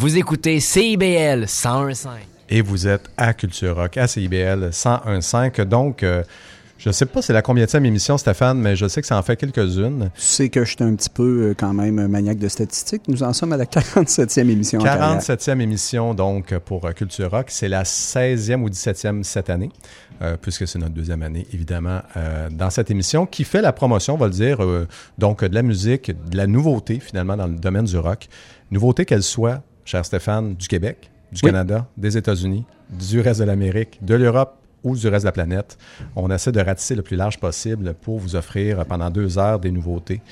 Vous écoutez CIBL 101.5. Et vous êtes à Culture Rock, à CIBL 101.5. Donc, euh, je ne sais pas c'est la combienième émission, Stéphane, mais je sais que ça en fait quelques-unes. Tu sais que je suis un petit peu euh, quand même maniaque de statistiques. Nous en sommes à la 47e émission. 47e émission, donc, pour euh, Culture Rock. C'est la 16e ou 17e cette année, puisque c'est notre deuxième année, évidemment, dans cette émission, qui fait la promotion, on va le dire, donc, de la musique, de la nouveauté, finalement, dans le domaine du rock. Nouveauté qu'elle soit cher Stéphane, du Québec, du Canada, des États-Unis, du reste de l'Amérique, de l'Europe ou du reste de la planète. On essaie de ratisser le plus large possible pour vous offrir pendant deux heures des nouveautés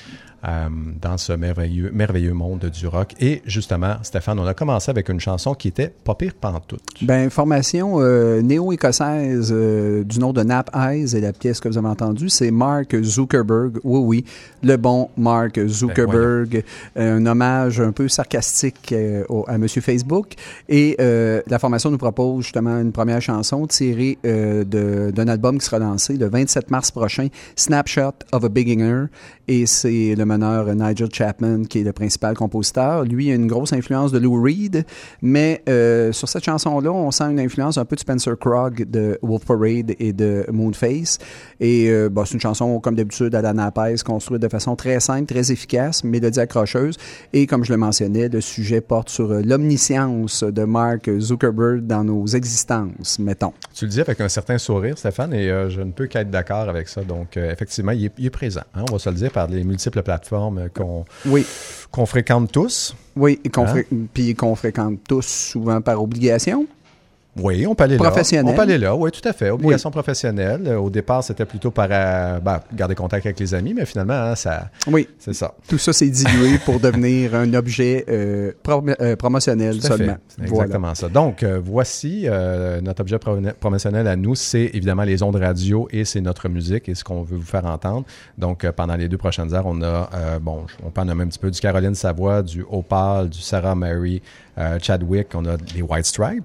euh, dans ce merveilleux, merveilleux monde du rock. Et justement, Stéphane, on a commencé avec une chanson qui était pas pire pantoute. Ben, formation euh, néo-écossaise euh, du nom de Nap Eyes et la pièce que vous avez entendue, c'est Mark Zuckerberg. Oui, oui, le bon Mark Zuckerberg. Ben, un hommage un peu sarcastique à Monsieur Facebook. Et la formation nous propose justement une première chanson tirée d'un album qui sera lancé le 27 mars prochain, Snapshot of a Beginner. Et c'est le meneur Nigel Chapman, qui est le principal compositeur. Lui a une grosse influence de Lou Reed, mais euh, sur cette chanson-là, on sent une influence un peu de Spencer Krog de Wolf Parade et de Moonface. Et euh, bah, c'est une chanson, comme d'habitude, à la Napes, construite de façon très simple, très efficace, mélodie accrocheuse. Et comme je le mentionnais, le sujet porte sur euh, l'omniscience de Mark Zuckerberg dans nos existences, mettons. Tu le dis avec un certain sourire, Stéphane, et je ne peux qu'être d'accord avec ça. Donc, effectivement, il est, présent. Hein, on va se le dire par les multiples plateformes plateforme qu'on oui. qu'on fréquente tous. Oui, et qu'on hein? puis qu'on fréquente tous souvent par obligation. Oui, on peut aller Professionnel. là. On peut aller là, oui, tout à fait. Obligation professionnelle. Euh, Au départ, c'était plutôt par euh, ben, garder contact avec les amis, mais finalement, hein, ça, Oui. c'est ça. Tout ça s'est dilué pour devenir un objet euh, prom- euh, promotionnel Tout à fait. seulement. Voilà. exactement ça. Donc, euh, voici notre objet pro- promotionnel à nous, c'est évidemment les ondes radio et c'est notre musique et ce qu'on veut vous faire entendre. Donc, pendant les deux prochaines heures, on a, bon, on peut en nommer un petit peu du Caroline Savoie, du Opal, du Sarah Mary Chadwick, on a les White Stripes.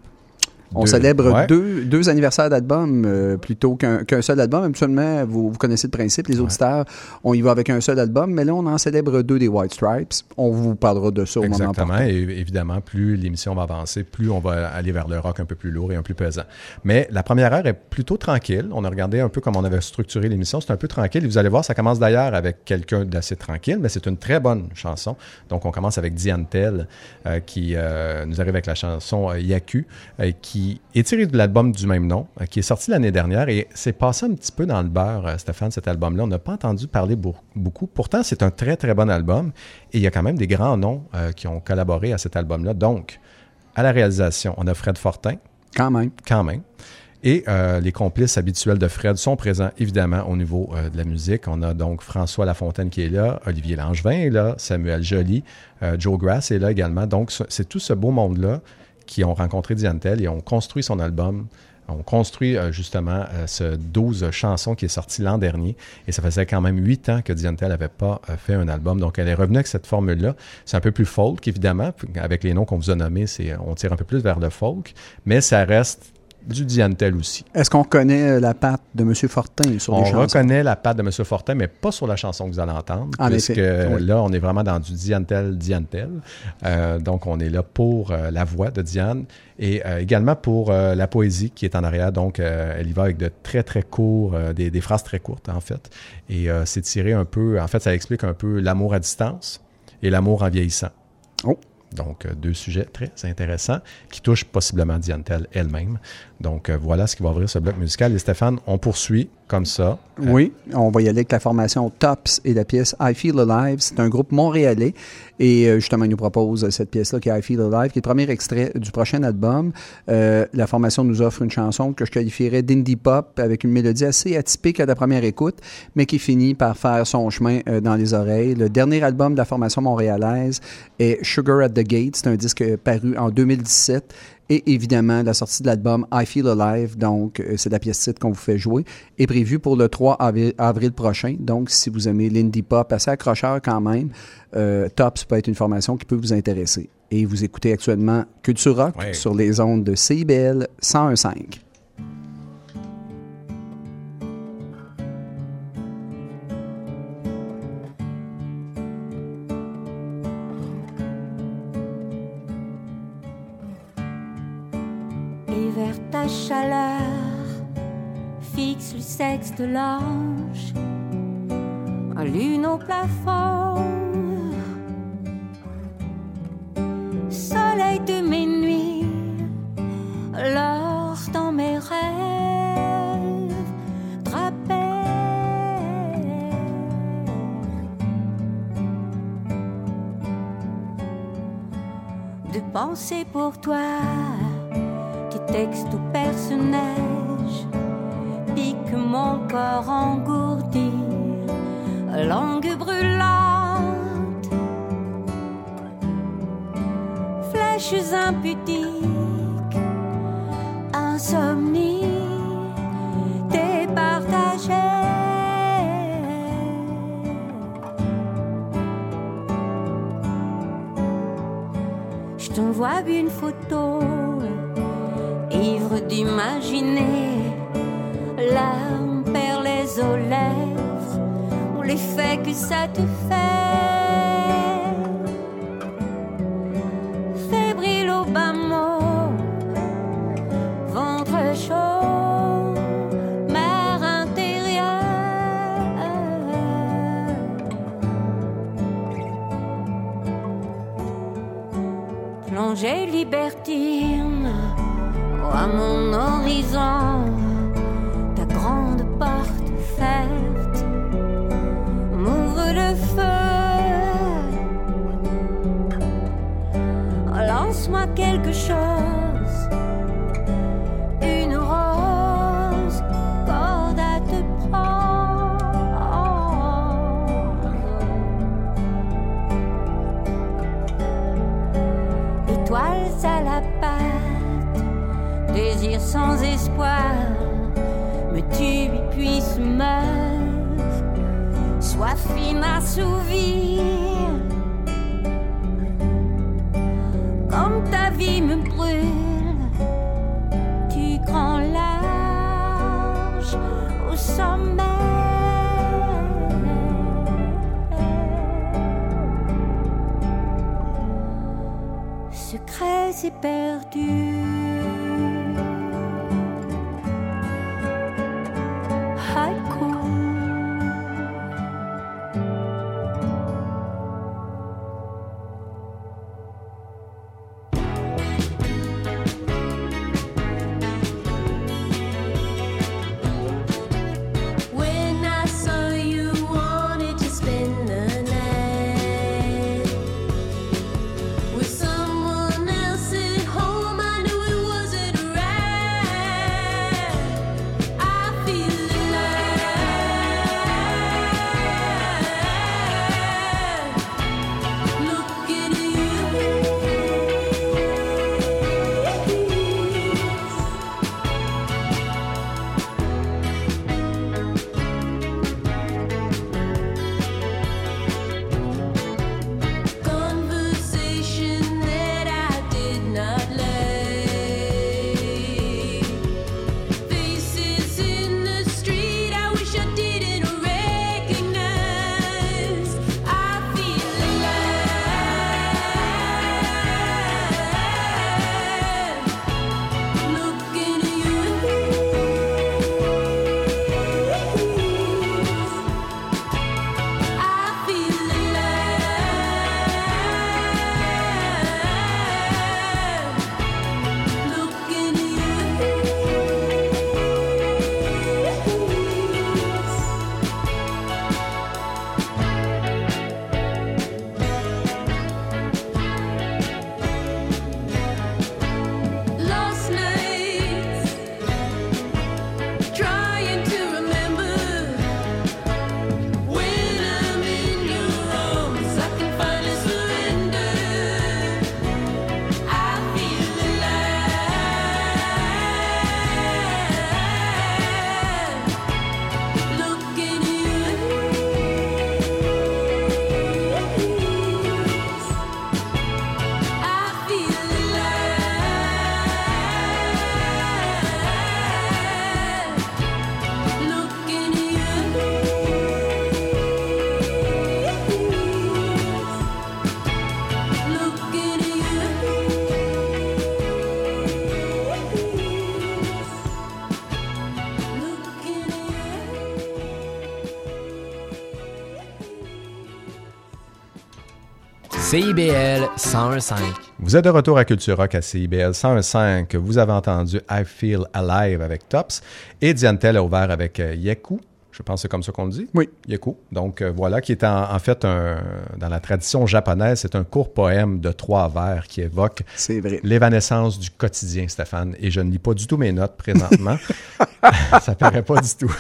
On Deux- célèbre ouais. deux, deux anniversaires d'album euh, plutôt qu'un qu'un seul album. Habituellement, vous, vous connaissez le principe, les auditeurs, on y va avec un seul album, mais là, on en célèbre deux des White Stripes. On vous parlera de ça au moment Exactement. Et évidemment, plus l'émission va avancer, plus on va aller vers le rock un peu plus lourd et un peu plus pesant. Mais la première heure est plutôt tranquille. On a regardé un peu comment on avait structuré l'émission. C'est un peu tranquille. Et vous allez voir, ça commence d'ailleurs avec quelqu'un d'assez tranquille, mais c'est une très bonne chanson. Donc, on commence avec Diane Tell, euh, qui euh, nous arrive avec la chanson Yaku, euh, qui est tirée de l'album du même nom, euh, qui est sorti l'année dernière. Et c'est passé un petit peu dans le beurre, euh, Stéphane, cet album-là. On n'a pas entendu parler beau- beaucoup. Pourtant, c'est un très, très bon album. Et il y a quand même des grands noms euh, qui ont collaboré à cet album-là. Donc, à la réalisation, on a Fred Fortin, Quand même. quand même. Et euh, les complices habituels de Fred sont présents, évidemment, au niveau euh, de la musique. On a donc François Lafontaine qui est là, Olivier Langevin est là, Samuel Joly, euh, Joe Grass est là également. Donc, ce- c'est tout ce beau monde-là qui ont rencontré Diane Tell et ont construit son album. On construit euh, justement euh, ce 12 chansons qui est sorti l'an dernier. Et ça faisait quand même 8 ans que Diane Tell n'avait pas euh, fait un album. Donc, elle est revenue avec cette formule-là. C'est un peu plus folk, évidemment. Avec les noms qu'on vous a nommés, c'est, on tire un peu plus vers le folk. Mais ça reste du Diane Tell aussi. Est-ce qu'on reconnaît euh, la patte de M. Fortin sur On les chansons? reconnaît la patte de M. Fortin, mais pas sur la chanson que vous allez entendre. En puisque effet, là, on est vraiment dans du Diane Tell. Euh, donc, on est là pour euh, la voix de Diane et euh, également pour la poésie qui est en arrière. Donc, elle y va avec de très, très courts, des, des phrases très courtes, en fait. Et c'est tiré un peu, en fait, ça explique un peu l'amour à distance et l'amour en vieillissant. Oh. Donc, euh, deux sujets très intéressants qui touchent possiblement Diane Tell elle-même. Donc, euh, voilà ce qui va ouvrir ce bloc musical. Et Stéphane, on poursuit comme ça. Oui, on va y aller avec la formation Tops et la pièce I Feel Alive. C'est un groupe montréalais et euh, justement, il nous propose cette pièce-là qui est I Feel Alive, qui est le premier extrait du prochain album. Euh, la formation nous offre une chanson que je qualifierais d'indie pop avec une mélodie assez atypique à la première écoute, mais qui finit par faire son chemin euh, dans les oreilles. Le dernier album de la formation montréalaise est Sugar at the Gate. C'est un disque paru en 2017 et évidemment, la sortie de l'album I Feel Alive, donc euh, c'est la pièce titre qu'on vous fait jouer, est prévue pour le 3 avril, avril prochain. Donc, si vous aimez l'indie pop, assez accrocheur quand même, euh, Tops peut être une formation qui peut vous intéresser. Et vous écoutez actuellement Culture Rock Ouais. sur les ondes de CIBL 101.5. de l'ange, en lune au plafond, soleil de mes nuits, l'or dans mes rêves, drapé. De penser pour toi tes textes ou personnages mon corps engourdi, langue brûlante, flèches impudiques, insomnie départagée. Je t'envoie une photo, ivre d'imaginer, larmes perlées aux lèvres, ou l'effet que ça te fait. Fébrile au bas mot, ventre chaud, mer intérieure. plongée libertine à mon horizon le feu. Lance-moi quelque chose, une rose, corde à te prendre. Étoiles à la patte, désir sans espoir, me tue et puis soif inassouvie. Comme ta vie me brûle, tu grand large au sommet. Secrets éperdus. CIBL 101.5. Vous êtes de retour à Culture Rock à CIBL 101.5. Vous avez entendu I Feel Alive avec Tops et Diantel a ouvert avec euh, Yeku. Je pense que c'est comme ça qu'on le dit. Oui. Yeku. Donc euh, voilà, qui est en, en fait un, dans la tradition japonaise, c'est un court poème de trois vers qui évoque l'évanescence du quotidien, Stéphane. Et je ne lis pas du tout mes notes présentement. ça paraît pas du tout.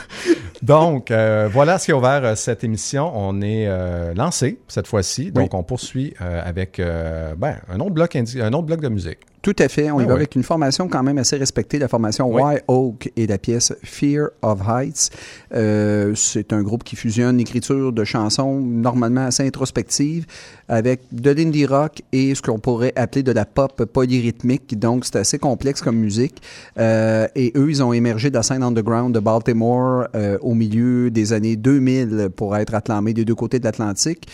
Donc, euh, voilà ce qui a ouvert euh, cette émission. On est euh, lancé cette fois-ci. Donc, on poursuit euh, avec euh, ben, un, autre bloc un autre bloc de musique. Tout à fait. On y Ah va oui. avec une formation quand même assez respectée, la formation Oui. Why Oak et la pièce Fear of Heights. Euh, c'est un groupe qui fusionne l'écriture de chansons normalement assez introspectives avec de l'indie rock et ce qu'on pourrait appeler de la pop polyrythmique. Donc, c'est assez complexe comme musique. Euh, et eux, ils ont émergé de la scène underground de Baltimore euh, au milieu des années 2000 pour être acclamés des deux côtés de l'Atlantique.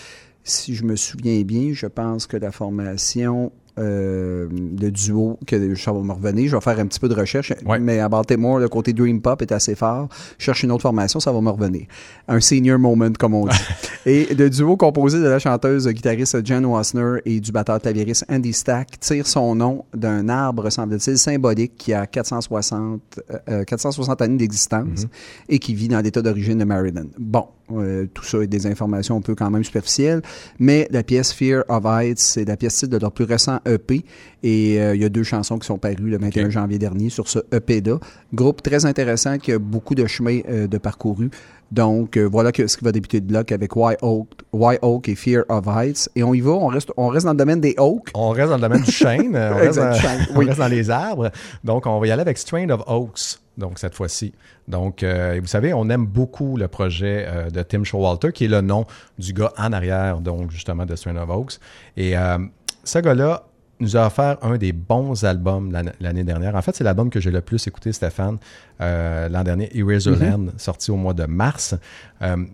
Si je me souviens bien, je pense que la formation euh, le duo, que ça va me revenir. Je vais faire un petit peu de recherche, Ouais. mais à Baltimore, le côté Dream Pop est assez fort. Je cherche une autre formation, ça va me revenir. Un senior moment, comme on dit. et le duo composé de la chanteuse guitariste Jen Wasner et du batteur clavieriste Andy Stack tire son nom d'un arbre, semble-t-il, symbolique qui a 460, euh, 460 années d'existence et qui vit dans l'état d'origine de Maryland. Bon, euh, tout ça est des informations un peu quand même superficielles. Mais la pièce Fear of Heights, c'est la pièce titre de leur plus récent EP. Et euh, il y a deux chansons qui sont parues le 21 Ok. janvier dernier sur ce EP-là. Groupe très intéressant qui a beaucoup de chemin euh, de parcouru. Donc, voilà que, ce qui va débuter de bloc avec Why Oak, Why Oak et Fear of Heights. Et on y va, on reste, on reste dans le domaine des Oak. On reste dans le domaine du chêne, on, reste dans, on reste dans les arbres. Donc, on va y aller avec Strain of Oaks, donc cette fois-ci. Donc, euh, vous savez, on aime beaucoup le projet euh, de Tim Showalter, qui est le nom du gars en arrière, donc justement de Strain of Oaks. Et euh, ce gars-là nous a offert un des bons albums l'an- l'année dernière. En fait, c'est l'album que j'ai le plus écouté, Stéphane, l'an dernier, Eraserland, sorti au mois de mars.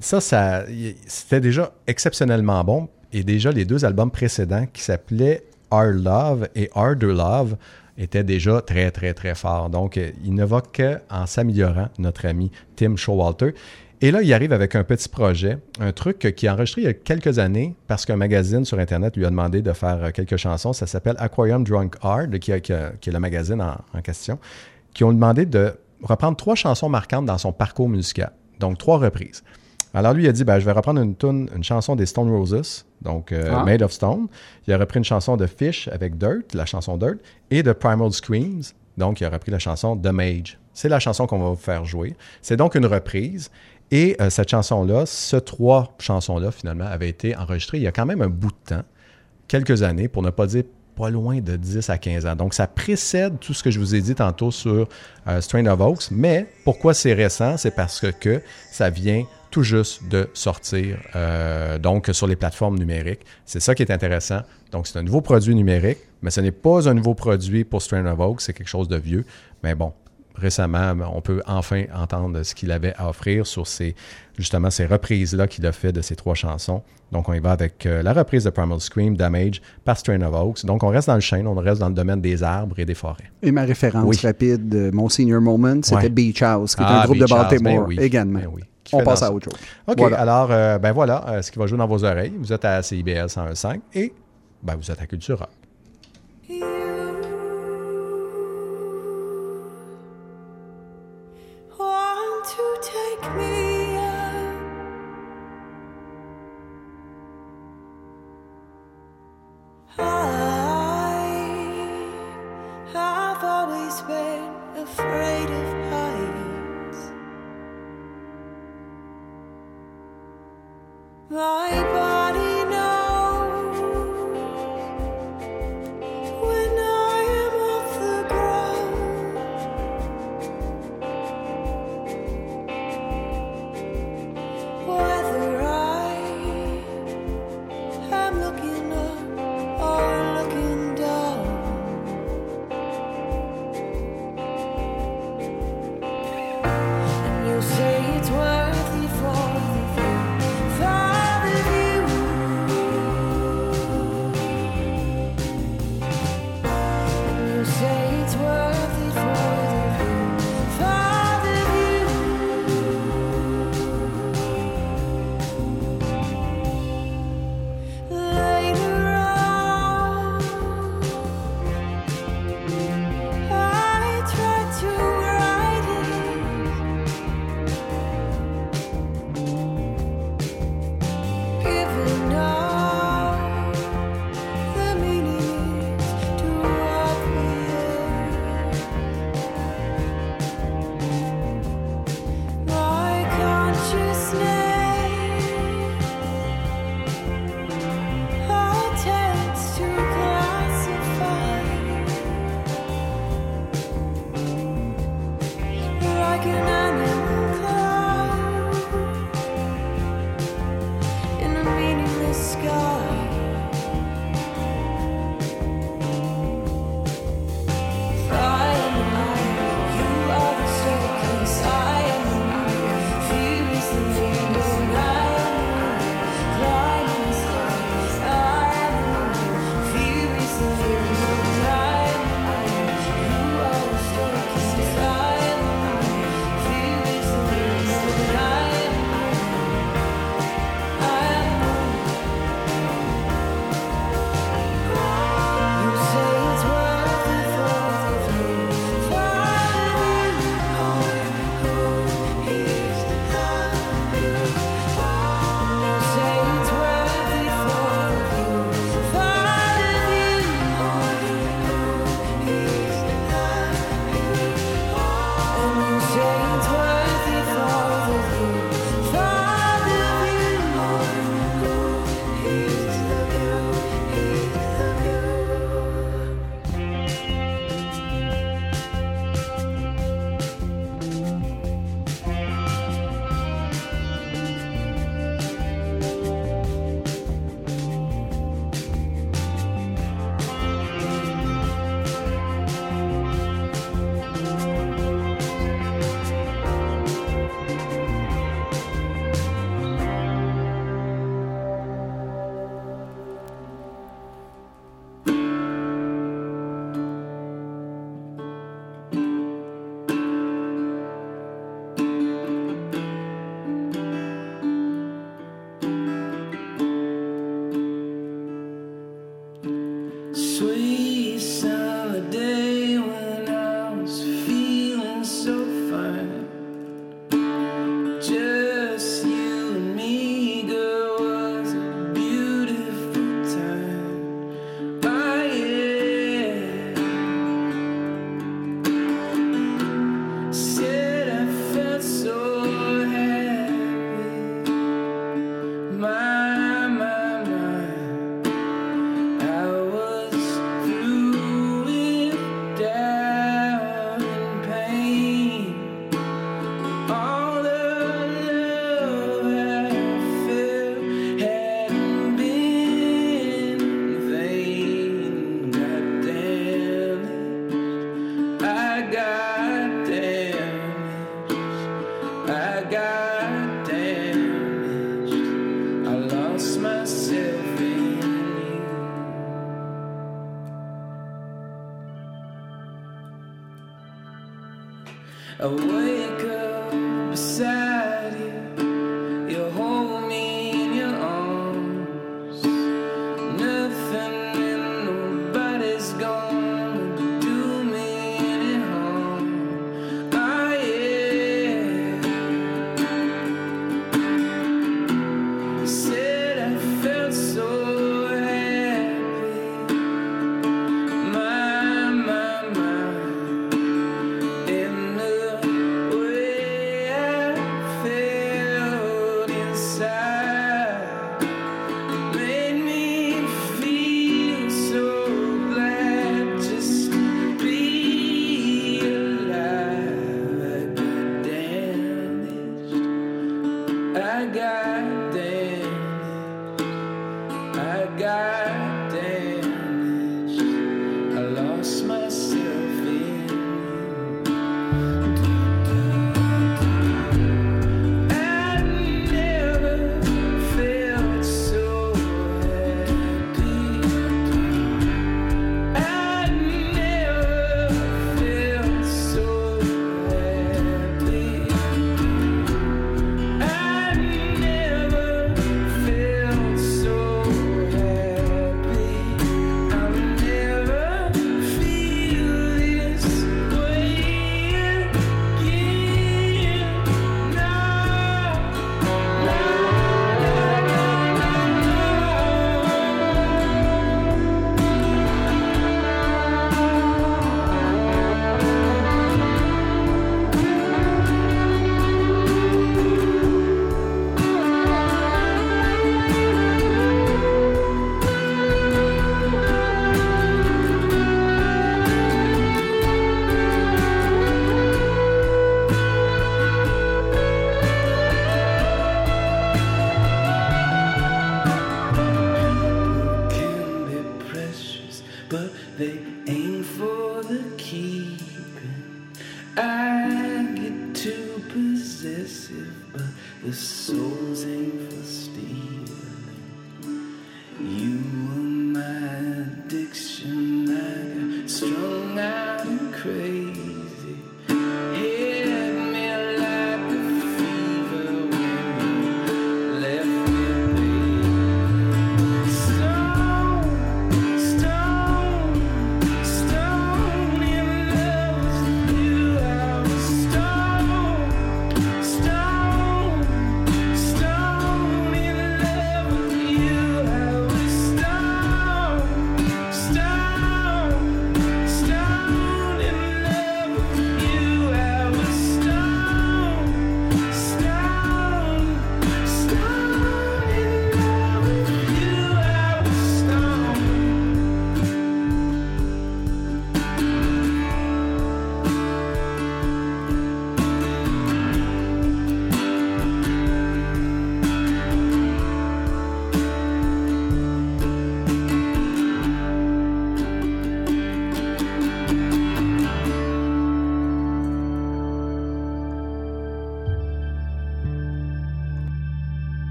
Ça, ça c'était déjà exceptionnellement bon. Et déjà, les deux albums précédents qui s'appelaient Our Love et Harder Love étaient déjà très, très, très forts. Donc, euh, il ne va qu'en s'améliorant, notre ami Tim Showalter. Et là, il arrive avec un petit projet, un truc qui est enregistré il y a quelques années parce qu'un magazine sur Internet lui a demandé de faire euh, quelques chansons. Ça s'appelle Aquarium Drunk Hard, qui, est le magazine en, question, qui ont demandé de reprendre trois chansons marquantes dans son parcours musical. Donc, trois reprises. Alors, lui, il a dit ben, je vais reprendre une, une chanson des Stone Roses, donc euh, Ah. Made of Stone. Il a repris une chanson de Fish avec Dirt, la chanson Dirt, et de Primal Screams. Donc, il a repris la chanson The Mage. C'est la chanson qu'on va vous faire jouer. C'est donc une reprise. Et euh, cette chanson-là, ce trois chansons-là, finalement, avaient été enregistrées il y a quand même un bout de temps, quelques années, pour ne pas dire pas loin de 10 à 15 ans. Donc, ça précède tout ce que je vous ai dit tantôt sur euh, Strain of Oaks. Mais pourquoi c'est récent? C'est parce que ça vient tout juste de sortir, euh, donc sur les plateformes numériques. C'est ça qui est intéressant. Donc, c'est un nouveau produit numérique, mais ce n'est pas un nouveau produit pour Strain of Oaks, c'est quelque chose de vieux. Mais bon, récemment, on peut enfin entendre ce qu'il avait à offrir sur ces, justement, ces reprises-là qu'il a fait de ces trois chansons. Donc, on y va avec euh, la reprise de Primal Scream, Damage, par Strain of Oaks. Donc, on reste dans le chêne, on reste dans le domaine des arbres et des forêts. Et ma référence Oui. rapide, euh, mon senior moment, c'était Ouais. Beach House, qui est Ah, un groupe Beach de Baltimore ben oui, également. ben oui. On passe à autre chose. OK, Voilà. alors, euh, ben voilà euh, ce qui va jouer dans vos oreilles. Vous êtes à CIBL 101.5 et ben, vous êtes à Culture Rock.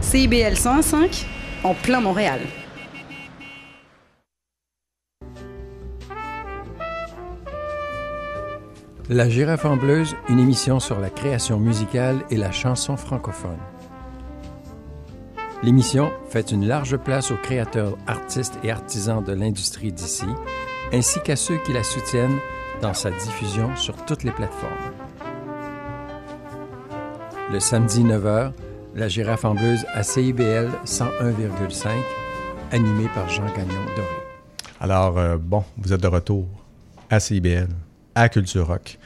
CIBL 105, en plein Montréal. La Girafe en Bleuse, une émission sur la création musicale et la chanson francophone. L'émission fait une large place aux créateurs, artistes et artisans de l'industrie d'ici, ainsi qu'à ceux qui la soutiennent dans sa diffusion sur toutes les plateformes. Le samedi 9h, la girafe en bleuse à CIBL 101,5, animé par Jean Gagnon Doré. Alors, euh, bon, vous êtes de retour à CIBL, à Culture Rock.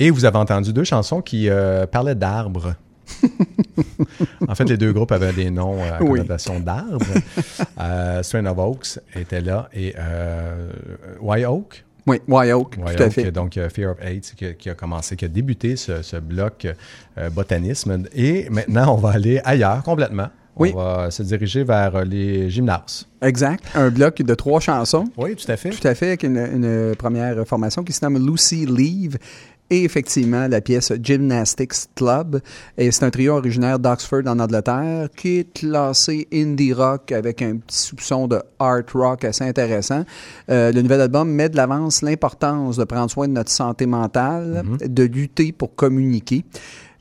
Et vous avez entendu deux chansons qui euh, parlaient d'arbres. en fait, les deux groupes avaient des noms euh, à Oui. connotation d'arbres. Euh, Strain of Oaks était là et euh, White Oak. Oui, Wyok, White tout à fait. donc euh, Fear of AIDS qui, a- qui a commencé, qui a débuté ce, ce bloc euh, botanisme. Et maintenant, on va aller ailleurs complètement. Oui. On va se diriger vers euh, les gymnases. Exact. Un bloc de trois chansons. Oui, tout à fait. Tout à fait, avec une, une première formation qui se nomme Lucy Leave. Et effectivement, la pièce Gymnastics Club. Et c'est un trio originaire d'Oxford en Angleterre qui est classé indie rock avec un petit soupçon de art rock assez intéressant. Euh, le nouvel album met de l'avance l'importance de prendre soin de notre santé mentale, de lutter pour communiquer.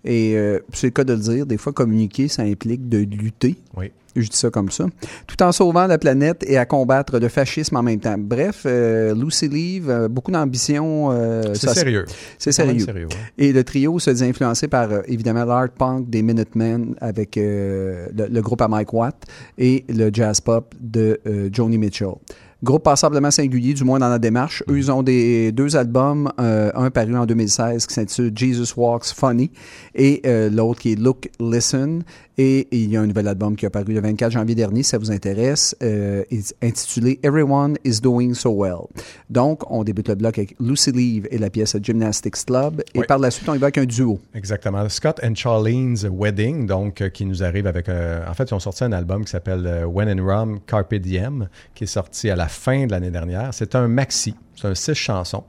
Et euh, c'est le cas de le dire, des fois communiquer, ça implique de lutter. Oui. Je dis ça comme ça. Tout en sauvant la planète et à combattre le fascisme en même temps. Bref, euh, Lucy Leave, euh, beaucoup d'ambition. euh, C'est sérieux. C'est sérieux. sérieux, ouais. Et le trio se dit influencé par, évidemment, l'art punk des Minutemen avec le, le groupe à Mike Watt et le jazz pop de Joni Mitchell. Groupe passablement singulier, du moins dans la démarche. Eux, ils ont des, deux albums, euh, un paru en 2016 qui s'intitule Jesus Walks Funny et euh, l'autre qui est Look, Listen. Et il y a un nouvel album qui a paru le 24 janvier dernier, si ça vous intéresse, euh, intitulé Everyone is Doing So Well. Donc, on débute le bloc avec Lucy Leave et la pièce Gymnastics Club. Et Oui. par la suite, on y va avec un duo. Exactement. Scott and Charlene's Wedding, donc, euh, qui nous arrive avec. euh, en fait, ils ont sorti un album qui s'appelle When in Rome, Carpe Diem, qui est sorti à la fin de l'année dernière. C'est un maxi, c'est un six chansons.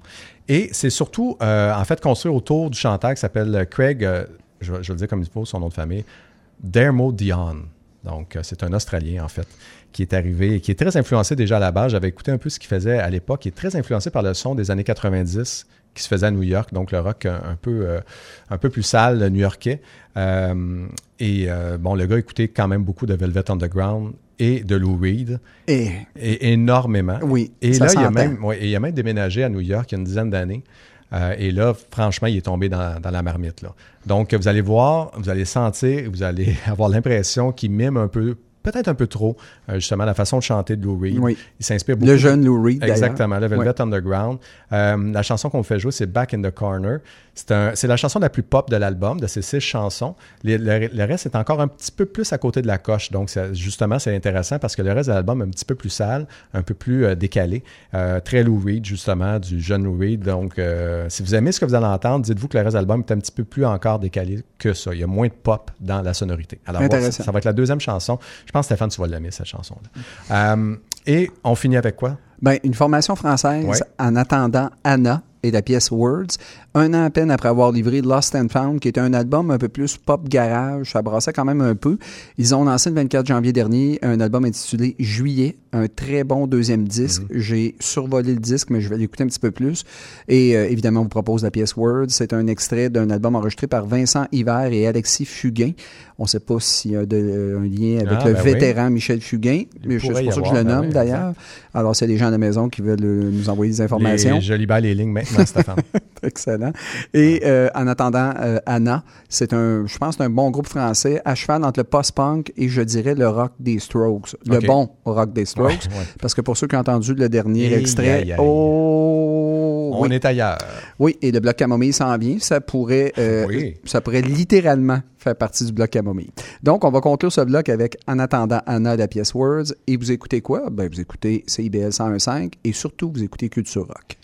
Et c'est surtout, euh, en fait, construit autour du chanteur qui s'appelle Craig, euh, je, je vais le dire comme il faut, son nom de famille, Dermo Dion. Donc, euh, c'est un Australien, en fait, qui est arrivé et qui est très influencé déjà à la base. J'avais écouté un peu ce qu'il faisait à l'époque. Il est très influencé par le son des années 90 qui se faisait à New York, donc le rock un, un peu, euh, un peu plus sale, le new-yorkais. Euh, et euh, bon, le gars écoutait quand même beaucoup de Velvet Underground et de Lou Reed, Et et énormément. oui, Et ça là, il a, s'entend. même, ouais, et il a même déménagé à New York il y a une dizaine d'années. Euh, et là, franchement, il est tombé dans, dans la marmite. Là. Donc, vous allez voir, vous allez sentir, vous allez avoir l'impression qu'il mime un peu, peut-être un peu trop, euh, justement, la façon de chanter de Lou Reed. Oui. Il s'inspire beaucoup. Le jeune Lou Reed. Exactement, le Velvet. Underground. Euh, la chanson qu'on fait jouer, c'est Back in the Corner. C'est la chanson la plus pop de l'album, de ces six chansons. Les- le, le reste est encore un petit peu plus à côté de la coche. Donc, ça- justement, c'est intéressant parce que le reste de l'album est un petit peu plus sale, un peu plus euh, décalé. Euh, très Lou Reed, justement, du jeune Lou Reed. Donc, euh, si vous aimez ce que vous allez entendre, dites-vous que le reste de l'album est un petit peu plus encore décalé que ça. Il y a moins de pop dans la sonorité. Alors, voilà, ça, ça va être la deuxième chanson. Je pense, Stéphane, tu vas l'aimer, cette chanson-là. Et on finit avec quoi? Ben, une formation française Ouais. en attendant Anna et la pièce Words, un an à peine après avoir livré Lost and Found, qui était un album un peu plus pop garage, ça brassait quand même un peu. Ils ont lancé le 24 janvier dernier un album intitulé Juillet, un très bon deuxième disque. J'ai survolé le disque, mais je vais l'écouter un petit peu plus. Et euh, évidemment, on vous propose la pièce Words. C'est un extrait d'un album enregistré par Vincent Hiver et Alexis Fugain. On ne sait pas s'il y a de- un lien avec Ah, le ben oui. vétéran Michel Fugain, mais c'est pour ça que je le ben nomme oui, d'ailleurs. Alors, c'est des gens à la maison qui veulent euh, nous envoyer des informations. Les, je libère les lignes maintenant, Stéphane. Excellent. Et euh, en attendant, euh, Anna, c'est un, je pense, un bon groupe français à cheval entre le post-punk et je dirais le rock des Strokes. Le bon rock des Strokes. Ouais, ouais. Parce que pour ceux qui ont entendu le dernier extrait, oh, On oui. est ailleurs. oui, et le bloc camomille s'en vient. Ça pourrait, euh, Oui. ça pourrait littéralement faire partie du bloc camomille. Donc, on va conclure ce bloc avec En attendant Anna de la pièce Words. Et vous écoutez quoi? Ben, vous écoutez CIBL 101.5 et surtout, vous écoutez Culture Rock.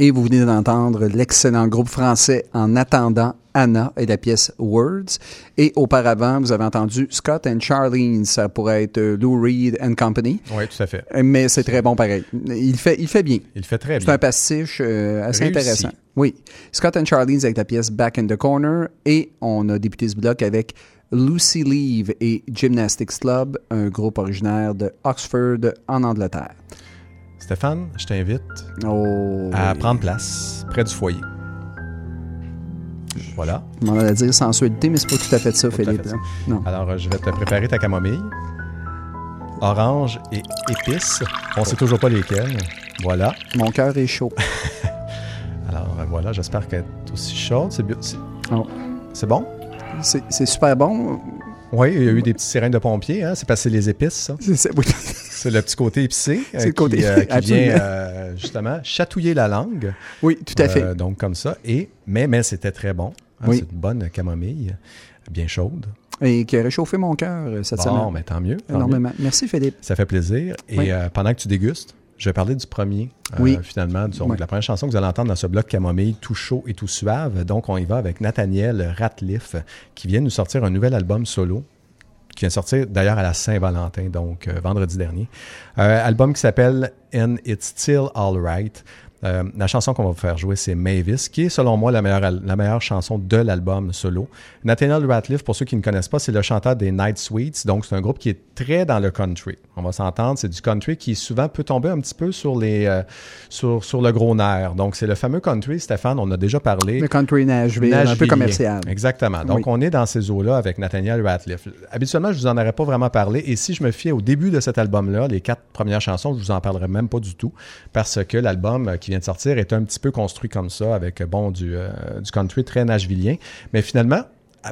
Et vous venez d'entendre l'excellent groupe français En attendant Anna et la pièce Words. Et auparavant, vous avez entendu Scott and Charlene. Ça pourrait être euh, Lou Reed and Company. Oui, tout à fait. Mais c'est très bon pareil. Il fait, il fait bien. Il fait très C'est bien. un pastiche euh, assez Réussi. intéressant. Oui. Scott and Charlene avec la pièce Back in the Corner. Et on a débuté ce bloc avec Lucy Leave et Gymnastics Club, un groupe originaire de Oxford en Angleterre. Stéphane, je t'invite Oh, à oui. prendre place près du foyer. Voilà. Je m'en allais dire sensualité, mais c'est pas tout à fait ça, Philippe. fait ça. là. Non. Alors, euh, je vais te préparer ta camomille. Orange et épices. On sait toujours pas lesquelles. Voilà. Mon cœur est chaud. Alors, euh, voilà, j'espère qu'elle est aussi chaude. C'est bien- c'est- Oh. bon? C'est super bon. Oui, il y a eu des petites sirènes de pompiers. Hein? C'est c'est les épices, ça. C'est oui. Le petit côté épicé euh, C'est le qui, côté- euh, qui vient euh, justement chatouiller la langue. Oui, tout à fait. Euh, donc comme ça. Et, mais mais c'était très bon. hein, Oui. C'est une bonne camomille, bien chaude. Et qui a réchauffé mon cœur cette Bon, semaine. mais tant mieux. tant mieux. Énormément. Merci, Philippe. Ça fait plaisir. Et Oui. pendant que tu dégustes, je vais parler du premier, euh, finalement. Donc, Oui. la première chanson que vous allez entendre dans ce bloc camomille, tout chaud et tout suave. Donc, on y va avec Nathaniel Ratliff, qui vient nous sortir un nouvel album solo, qui vient sortir d'ailleurs à la Saint-Valentin, donc euh, vendredi dernier. Euh, album qui s'appelle And It's Still Alright. Euh, la chanson qu'on va vous faire jouer, c'est Mavis, qui est selon moi la meilleure, la meilleure chanson de l'album solo. Nathaniel Ratliff, pour ceux qui ne connaissent pas, c'est le chanteur des Night Sweets. Donc, c'est un groupe qui est très dans le country. On va s'entendre, c'est du country qui souvent peut tomber un petit peu sur, les, euh, sur, sur le gros nerf. Donc, c'est le fameux country, Stéphane, on a déjà parlé. Le country Nashville, un peu commercial. Exactement. Donc, Oui. on est dans ces eaux-là avec Nathaniel Ratliff. Habituellement, je vous en aurais pas vraiment parlé. Et si je me fiais au début de cet album-là, les quatre premières chansons, je vous en parlerai même pas du tout. Parce que l'album euh, qui vient de sortir est un petit peu construit comme ça, avec, euh, bon, du, euh, du country très nashvillien. Mais finalement,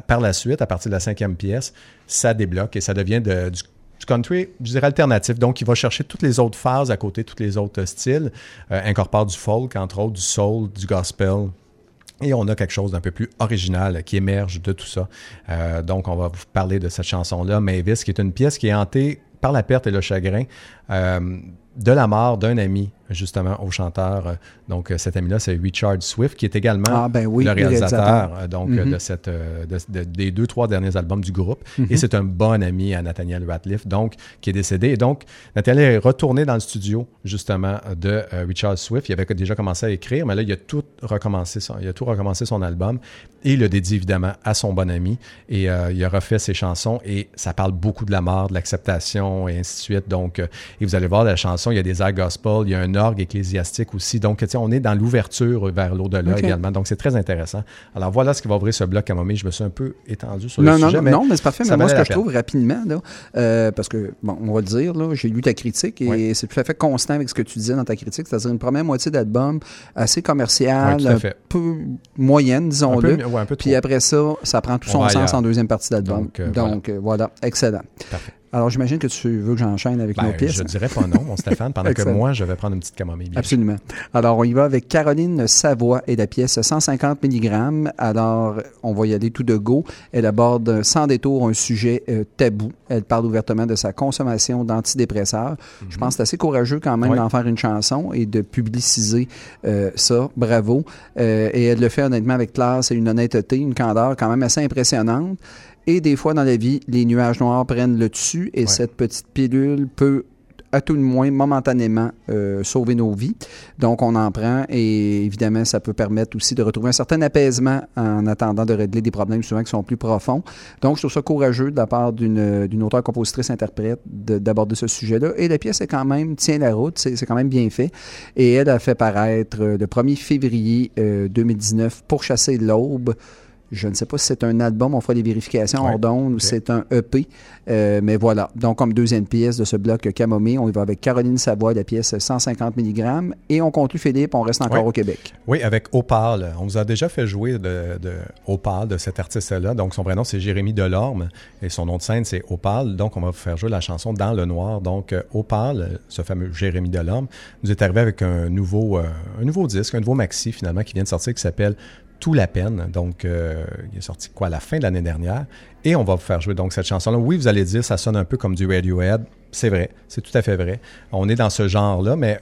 par la suite, à partir de la cinquième pièce, ça débloque et ça devient de- du country, je dirais alternatif. Donc, il va chercher toutes les autres phases à côté, tous les autres styles. Euh, incorpore du folk, entre autres, du soul, du gospel. Et on a quelque chose d'un peu plus original qui émerge de tout ça. Euh, donc, on va vous parler de cette chanson-là, Mavis, qui est une pièce qui est hantée par la perte et le chagrin euh, de la mort d'un ami, justement, au chanteur. Euh, Donc, euh, cet ami-là, c'est Richard Swift, qui est également Ah, ben oui, le réalisateur, réalisateur. euh, donc, de cette, de- de- des deux, trois derniers albums du groupe. Et c'est un bon ami à Nathaniel Ratliff, donc, qui est décédé. Et donc, Nathaniel est retourné dans le studio, justement, de Richard Swift. Il avait déjà commencé à écrire, mais là, il a tout recommencé son, il a tout recommencé son album. Et il le dédie évidemment à son bon ami. Et euh, il a refait ses chansons et ça parle beaucoup de la mort, de l'acceptation et ainsi de suite. Donc, et vous allez voir la chanson, il y a des airs gospel, il y a un orgue ecclésiastique aussi. Donc, on est dans l'ouverture vers l'au-delà Ok. également. Donc, c'est très intéressant. Alors, voilà ce qui va ouvrir ce bloc à Camomille. Je me suis un peu étendu sur Non, le non, sujet. non, non, mais c'est parfait. Mais moi, ce que je trouve rapidement, là, euh, parce que, bon, on va le dire, là, j'ai lu ta critique et Oui. c'est tout à fait constant avec ce que tu disais dans ta critique, c'est-à-dire une première moitié d'album assez commerciale, Oui, fait. peu moyenne, disons-le. Ouais, Puis après ça, ça prend tout On son sens ailleurs. en deuxième partie d'album. Donc, euh, Donc, euh, voilà. excellent. Parfait. Alors, j'imagine que tu veux que j'enchaîne avec Ben, nos pièces. je dirais pas non, mon Stéphane, pendant que moi, je vais prendre une petite camomille. bien Absolument. Alors, on y va avec Caroline Savoie et la pièce 150 mg. Alors, on va y aller tout de go. Elle aborde sans détour un sujet euh, tabou. Elle parle ouvertement de sa consommation d'antidépresseurs. Je pense que c'est assez courageux quand même Oui. d'en faire une chanson et de publiciser euh, ça. Bravo. Euh, et elle le fait honnêtement avec classe et une honnêteté, une candeur quand même assez impressionnante. Et des fois dans la vie, les nuages noirs prennent le dessus et Ouais. cette petite pilule peut à tout le moins momentanément euh, sauver nos vies. Donc on en prend et évidemment ça peut permettre aussi de retrouver un certain apaisement en attendant de régler des problèmes souvent qui sont plus profonds. Donc je trouve ça courageux de la part d'une auteure compositrice interprète de- d'aborder ce sujet-là et la pièce est quand même tient la route, c'est quand même bien fait et elle a fait paraître euh, le 1er février euh, 2019 pour chasser l'aube. Je ne sais pas si c'est un album, on fera les vérifications Ouais, hors d'onde ou c'est un EP. Euh, mais voilà. Donc, comme deuxième pièce de ce bloc Camomille, on y va avec Caroline Savoie, la pièce 150 mg. Et on conclut, Philippe, on reste encore Ouais. au Québec. Oui, avec Opal. On vous a déjà fait jouer de, de Opal, de cet artiste-là. Donc, son vrai nom, c'est Jérémy Delorme et son nom de scène, c'est Opal. Donc, on va vous faire jouer la chanson Dans le noir. Donc, euh, Opal, ce fameux Jérémy Delorme, nous est arrivé avec un nouveau, euh, un nouveau disque, un nouveau maxi, finalement, qui vient de sortir, qui s'appelle Tout la peine. Donc, euh, il est sorti quoi, à la fin de l'année dernière. Et on va vous faire jouer donc cette chanson-là. Oui, vous allez dire, ça sonne un peu comme du Radiohead. C'est vrai, c'est tout à fait vrai. On est dans ce genre-là, mais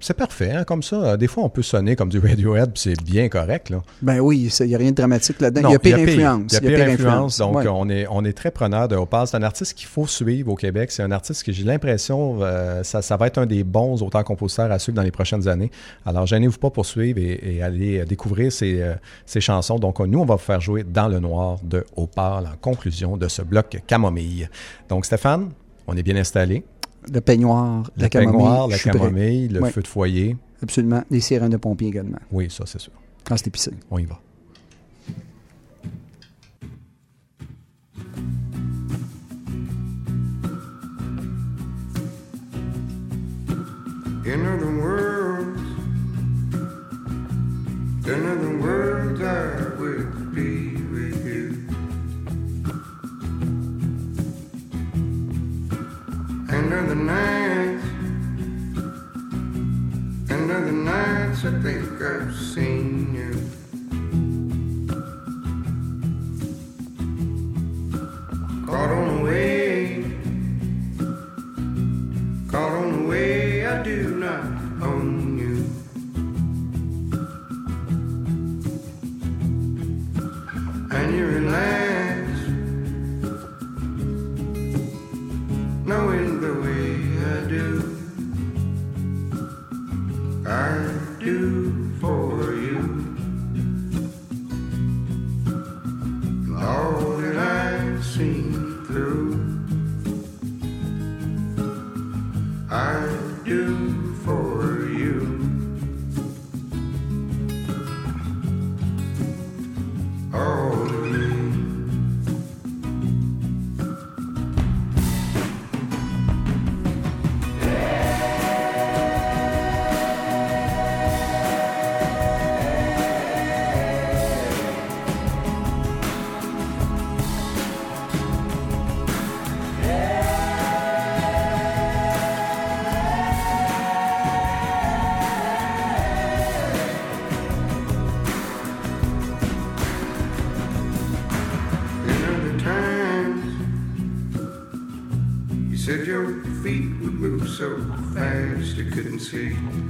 c'est parfait, hein, comme ça. Des fois, on peut sonner comme du Radiohead, puis c'est bien correct, là. Ben oui, il n'y a rien de dramatique là-dedans. Il y a pire influence. Il y a pire influence. Donc, Ouais. on, est, on est très preneur de Opal. C'est un artiste qu'il faut suivre au Québec. C'est un artiste que j'ai l'impression, euh, ça, ça va être un des bons auteurs-compositeurs à suivre dans les prochaines années. Alors, gênez-vous pas pour suivre et, et aller euh, découvrir ses, euh, ses chansons. Donc, nous, on va vous faire jouer Dans le noir de Opal en conclusion de ce bloc Camomille. Donc, Stéphane, on est bien installé. Le peignoir, Le la camomille. peignoir, la prêt. camomille, le feu de foyer. Absolument. Les sirènes de pompiers également, Oui, ça, c'est sûr. quand c'est épicé. On y va. In other words, escape.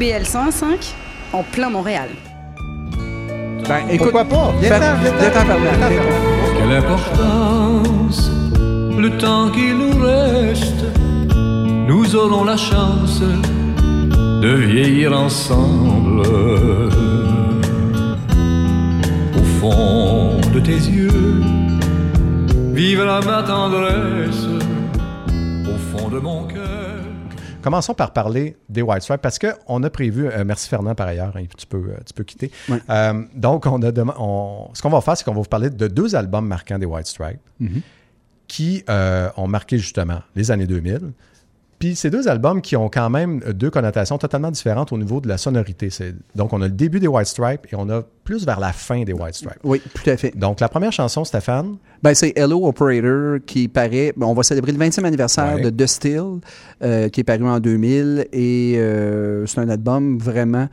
CIBL 105, en plein Montréal. Ben, écoute, Pourquoi pas? Quelle importance, le temps qu'il nous reste, nous aurons la chance de vieillir ensemble. Au fond de tes yeux, vivra ma tendresse, au fond de mon cœur. Commençons par parler des White Stripes parce qu'on a prévu, euh, merci Fernand par ailleurs, hein, tu, peux, euh, tu peux quitter. Euh, donc, on a on- ce qu'on va faire, c'est qu'on va vous parler de deux albums marquants des White Stripes Mhm. qui euh, ont marqué justement les années 2000. Puis ces deux albums qui ont quand même deux connotations totalement différentes au niveau de la sonorité. C'est- Donc, on a le début des White Stripes et on a plus vers la fin des White Stripes. Oui, tout à fait. Donc, la première chanson, Stéphane, Ben, c'est Hello Operator qui paraît. ben, on va célébrer le 20e anniversaire Ouais. de The Still, euh, qui est paru en 2000. Et euh, c'est un album vraiment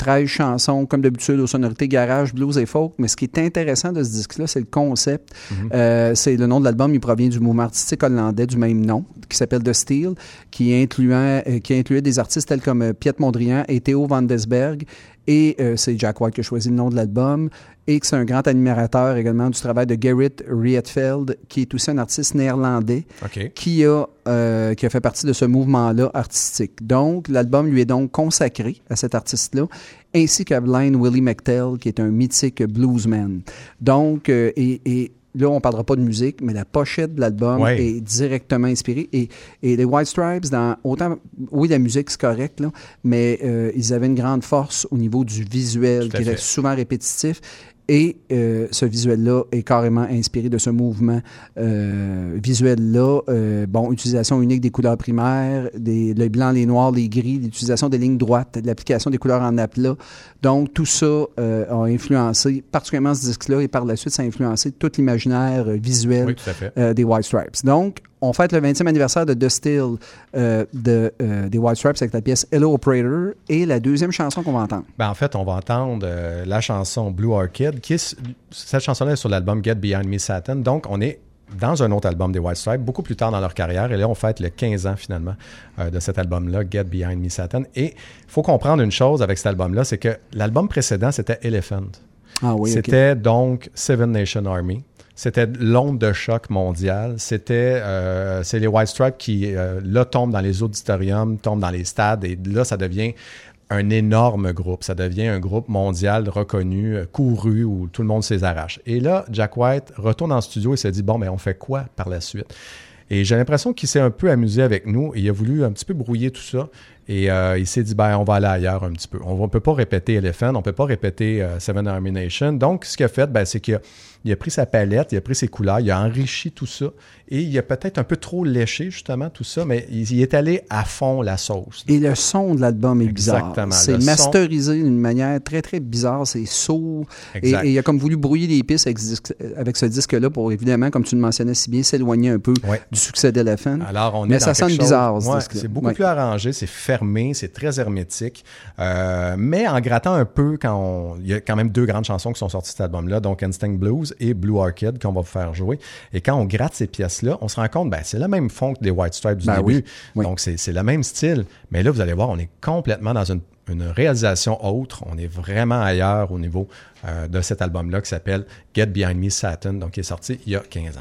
13 chansons, comme d'habitude, aux sonorités garage, blues et folk. Mais ce qui est intéressant de ce disque-là, c'est le concept. Euh, c'est le nom de l'album, il provient du mouvement artistique hollandais du même nom, qui s'appelle The Steel, qui, incluait, euh, qui incluait des artistes tels comme euh, Piet Mondrian et Theo van Desberg. Et euh, c'est Jack White qui a choisi le nom de l'album. Et que c'est un grand admirateur également du travail de Gerrit Rietveld, qui est aussi un artiste néerlandais qui a, euh, qui a fait partie de ce mouvement-là artistique. Donc, l'album lui est donc consacré à cet artiste-là, ainsi qu'à Blind Willie McTell, qui est un mythique bluesman. Donc, euh, et, et là, on parlera pas de musique, mais la pochette de l'album Ouais. est directement inspirée. Et, et les White Stripes, dans autant, oui, la musique, c'est correct, là, mais euh, ils avaient une grande force au niveau du visuel, qui fait. était souvent répétitif. Et euh, ce visuel-là est carrément inspiré de ce mouvement euh, visuel-là. Euh, bon, utilisation unique des couleurs primaires, des, le blanc, les noirs, les gris, l'utilisation des lignes droites, l'application des couleurs en aplat. Donc, tout ça a influencé particulièrement ce disque-là et par la suite, ça a influencé tout l'imaginaire visuel Oui, tout des White Stripes. Donc, on fête le 20e anniversaire de The Still euh, de, euh, des White Stripes avec la pièce Hello Operator et la deuxième chanson qu'on va entendre. Ben, en fait, on va entendre euh, la chanson Blue Orchid, qui est, cette chanson-là est sur l'album Get Behind Me Satan. Donc, on est dans un autre album des White Stripes, beaucoup plus tard dans leur carrière. Et là, on fête le 15 ans, finalement, euh, de cet album-là, Get Behind Me Satan. Et il faut comprendre une chose avec cet album-là, c'est que l'album précédent, c'était Elephant. Ah oui. C'était donc Seven Nation Army. C'était l'onde de choc mondiale. C'était euh, c'est les White Stripes qui euh, là tombent dans les auditoriums, tombent dans les stades et là ça devient un énorme groupe. Ça devient un groupe mondial reconnu, euh, couru où tout le monde s'les arrache. Et là, Jack White retourne en studio et se dit bon mais on fait quoi par la suite? Et j'ai l'impression qu'il s'est un peu amusé avec nous. Et il a voulu un petit peu brouiller tout ça. Et euh, il s'est dit, ben, on va aller ailleurs un petit peu. On ne peut pas répéter Elephant, on ne peut pas répéter euh, Seven Army Nation. Donc, ce qu'il a fait, ben, c'est qu'il a, il a pris sa palette, il a pris ses couleurs, il a enrichi tout ça. Et il a peut-être un peu trop léché, justement, tout ça, mais il, il est allé à fond la sauce. Et le son de l'album est bizarre. Exactement, C'est le son- masterisé d'une manière très, très bizarre. C'est sourd. Et, et il a comme voulu brouiller les pistes avec, ce disque- avec ce disque-là pour, évidemment, comme tu le mentionnais si bien, s'éloigner un peu Ouais. du succès d'Elephant. Alors, on est Mais dans ça sonne chose- bizarre, ce Ouais. C'est beaucoup Ouais. plus arrangé, c'est fermé, c'est très hermétique. Euh, mais en grattant un peu, quand on- il y a quand même deux grandes chansons qui sont sorties de cet album-là, donc Instinct Blues et Blue Orchid, qu'on va vous faire jouer. Et quand on gratte ces pièces-là, on se rend compte, ben, c'est le même fond que des White Stripes du Ben début. oui, oui. Donc, c'est c'est le même style. Mais là, vous allez voir, on est complètement dans une, une réalisation autre. On est vraiment ailleurs au niveau euh, de cet album-là qui s'appelle Get Behind Me Satan, donc qui est sorti il y a 15 ans.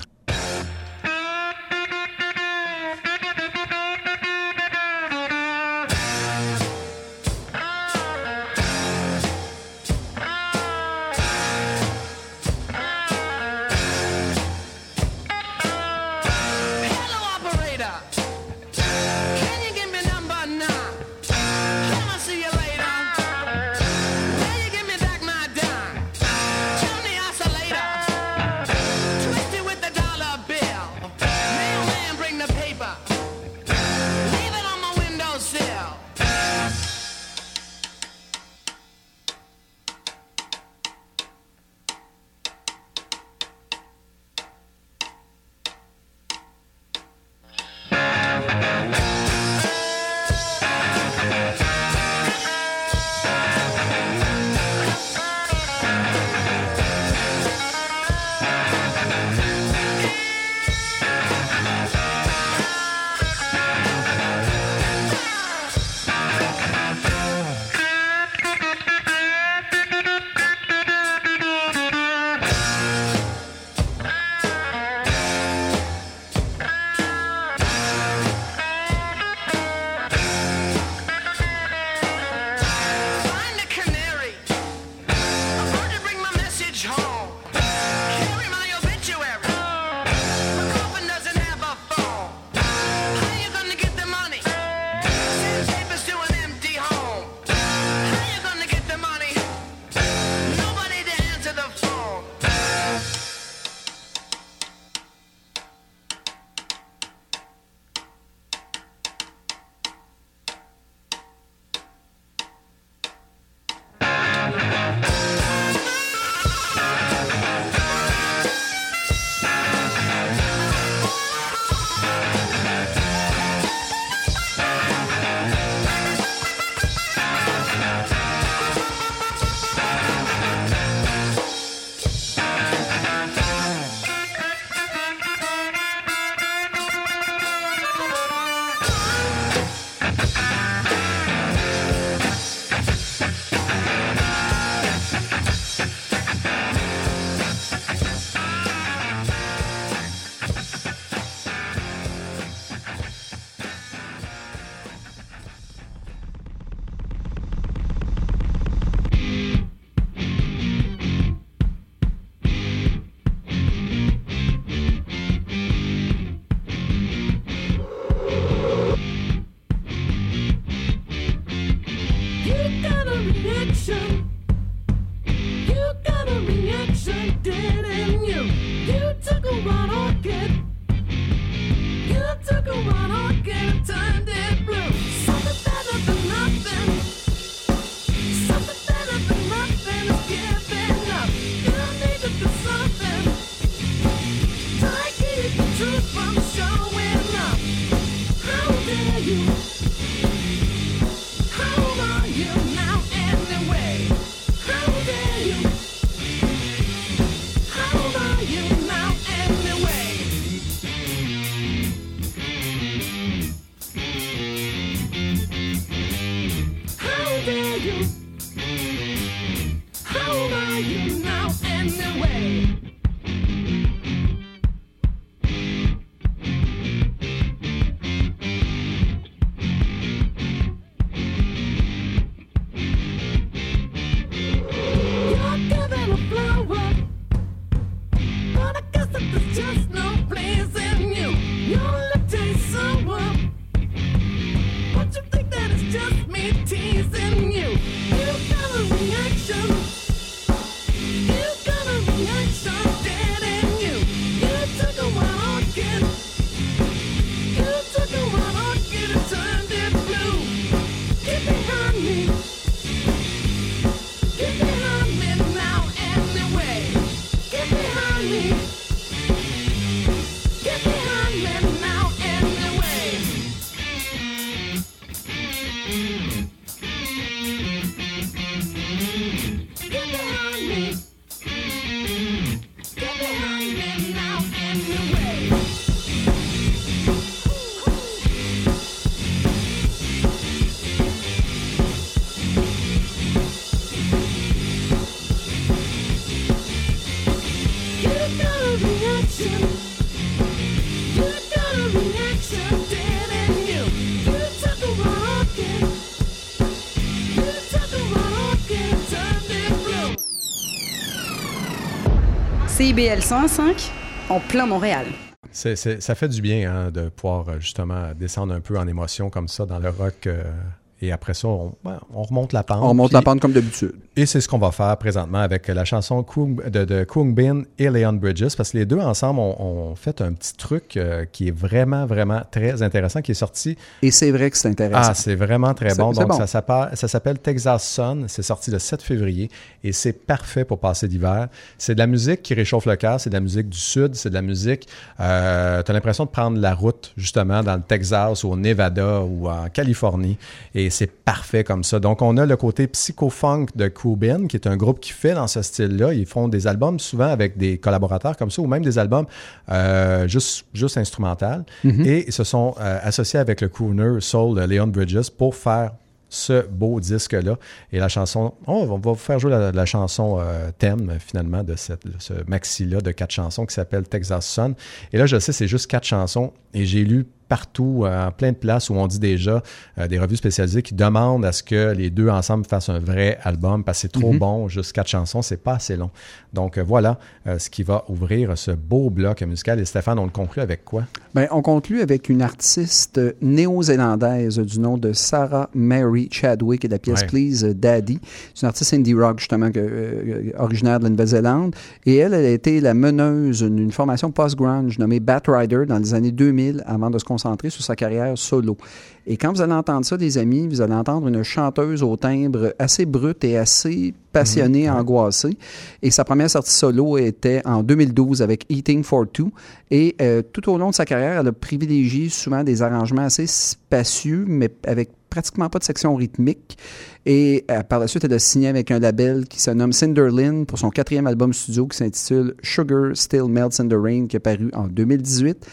CIBL 105 en plein Montréal. Ça fait du bien hein, de pouvoir euh, justement descendre un peu en émotion comme ça dans le rock. euh, et après ça, on, ouais, on remonte la pente. On remonte la pente comme d'habitude. Et c'est ce qu'on va faire présentement avec la chanson Kung- de, de Kung Bin et Leon Bridges, parce que les deux ensemble ont, ont fait un petit truc euh, qui est vraiment, vraiment très intéressant, qui est sorti. Et c'est vrai que c'est intéressant. Ah, c'est vraiment très bon. Donc, bon. ça s'appelle, ça s'appelle Texas Sun. C'est sorti le 7 février et c'est parfait pour passer l'hiver. C'est de la musique qui réchauffe le cœur. C'est de la musique du Sud. C'est de la musique. Euh, tu as l'impression de prendre la route, justement, dans le Texas ou au Nevada ou en Californie. Et c'est parfait comme ça. Donc, on a le côté psycho-funk de Qui est un groupe qui fait dans ce style-là. Ils font des albums souvent avec des collaborateurs comme ça ou même des albums euh, juste, juste instrumental. Mhm. Et ils se sont euh, associés avec le crooner Soul de Leon Bridges pour faire ce beau disque-là. Et la chanson, on va vous faire jouer la, la chanson euh, thème, finalement, de cette, ce maxi-là de quatre chansons qui s'appelle Texas Sun. Et là, je sais, c'est juste quatre chansons. Et j'ai lu partout, euh, en plein de places où on dit déjà, euh, des revues spécialisées qui demandent à ce que les deux ensemble fassent un vrai album parce que c'est trop Mhm. bon, juste quatre chansons, c'est pas assez long. Donc euh, voilà euh, ce qui va ouvrir ce beau bloc musical. Et Stéphane, on le conclut avec quoi? Ben, on conclut avec une artiste néo-zélandaise du nom de Sarah Mary Chadwick et de la pièce Ouais. Please Daddy. C'est une artiste indie rock, justement, que, originaire de la Nouvelle-Zélande. Et elle, elle a été la meneuse d'une formation post-grunge nommée Bat Rider dans les années 2000 avant de se concentrer sur sa carrière solo. Et quand vous allez entendre ça, les amis, vous allez entendre une chanteuse au timbre assez brut et assez passionnée, angoissée. Et sa première sortie solo était en 2012 avec Eating for Two. Et euh, tout au long de sa carrière, elle a privilégié souvent des arrangements assez spacieux, mais avec pratiquement pas de section rythmique. Et euh, par la suite, elle a signé avec un label qui se nomme Cinderlin pour son quatrième album studio qui s'intitule Sugar Still Melts in the Rain, qui est paru en 2018.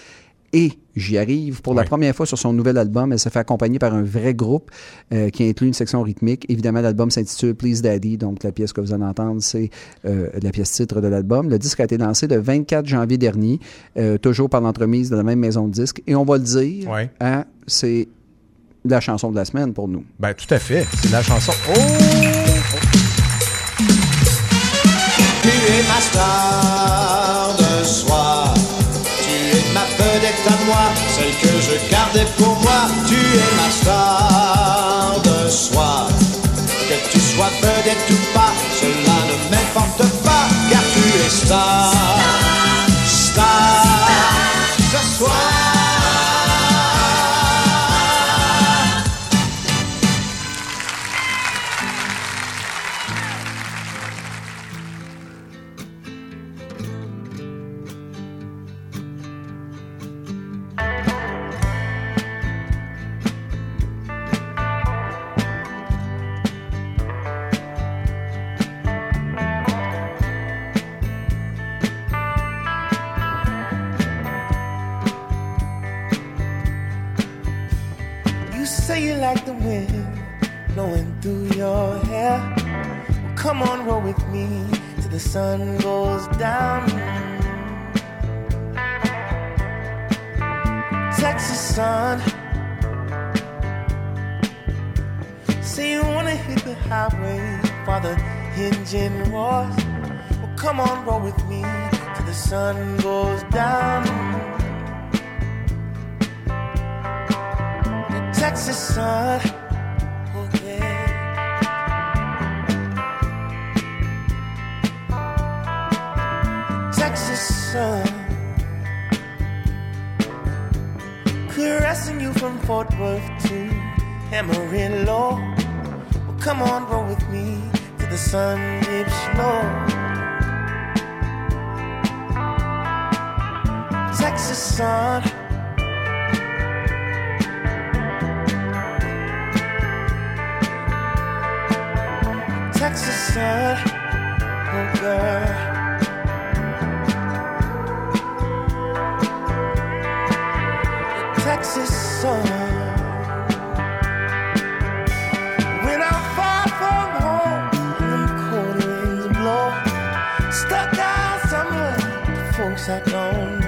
Et j'y arrive. Pour la première fois sur son nouvel album, elle se fait accompagner par un vrai groupe euh, qui inclut une section rythmique. Évidemment, l'album s'intitule Please Daddy, donc la pièce que vous allez entendre, c'est euh, la pièce titre de l'album. Le disque a été lancé le 24 janvier dernier, euh, toujours par l'entremise de la même maison de disques. Et on va le dire, hein, c'est la chanson de la semaine pour nous. Ben, tout à fait. C'est la chanson. Oh! Tu es ma star de soir. Vedette à moi, celle que je gardais pour moi. Tu es ma star de soir. Que tu sois vedette ou pas, cela ne m'importe pas, car tu es. Star say you like the wind blowing through your hair. Well, come on, roll with me till the sun goes down. Texas sun. Say you wanna hit the highway while the engine roars. Well, come on, roll with me till the sun goes down. Texas sun. Oh. Texas sun. Caressing you from Fort Worth to Amarillo. Well, come on, roll with me till the sun dips low. Texas sun. Texas sun, oh girl. Texas sun. When I'm far from home, them cold winds blow, stuck out somewhere, folks I don't.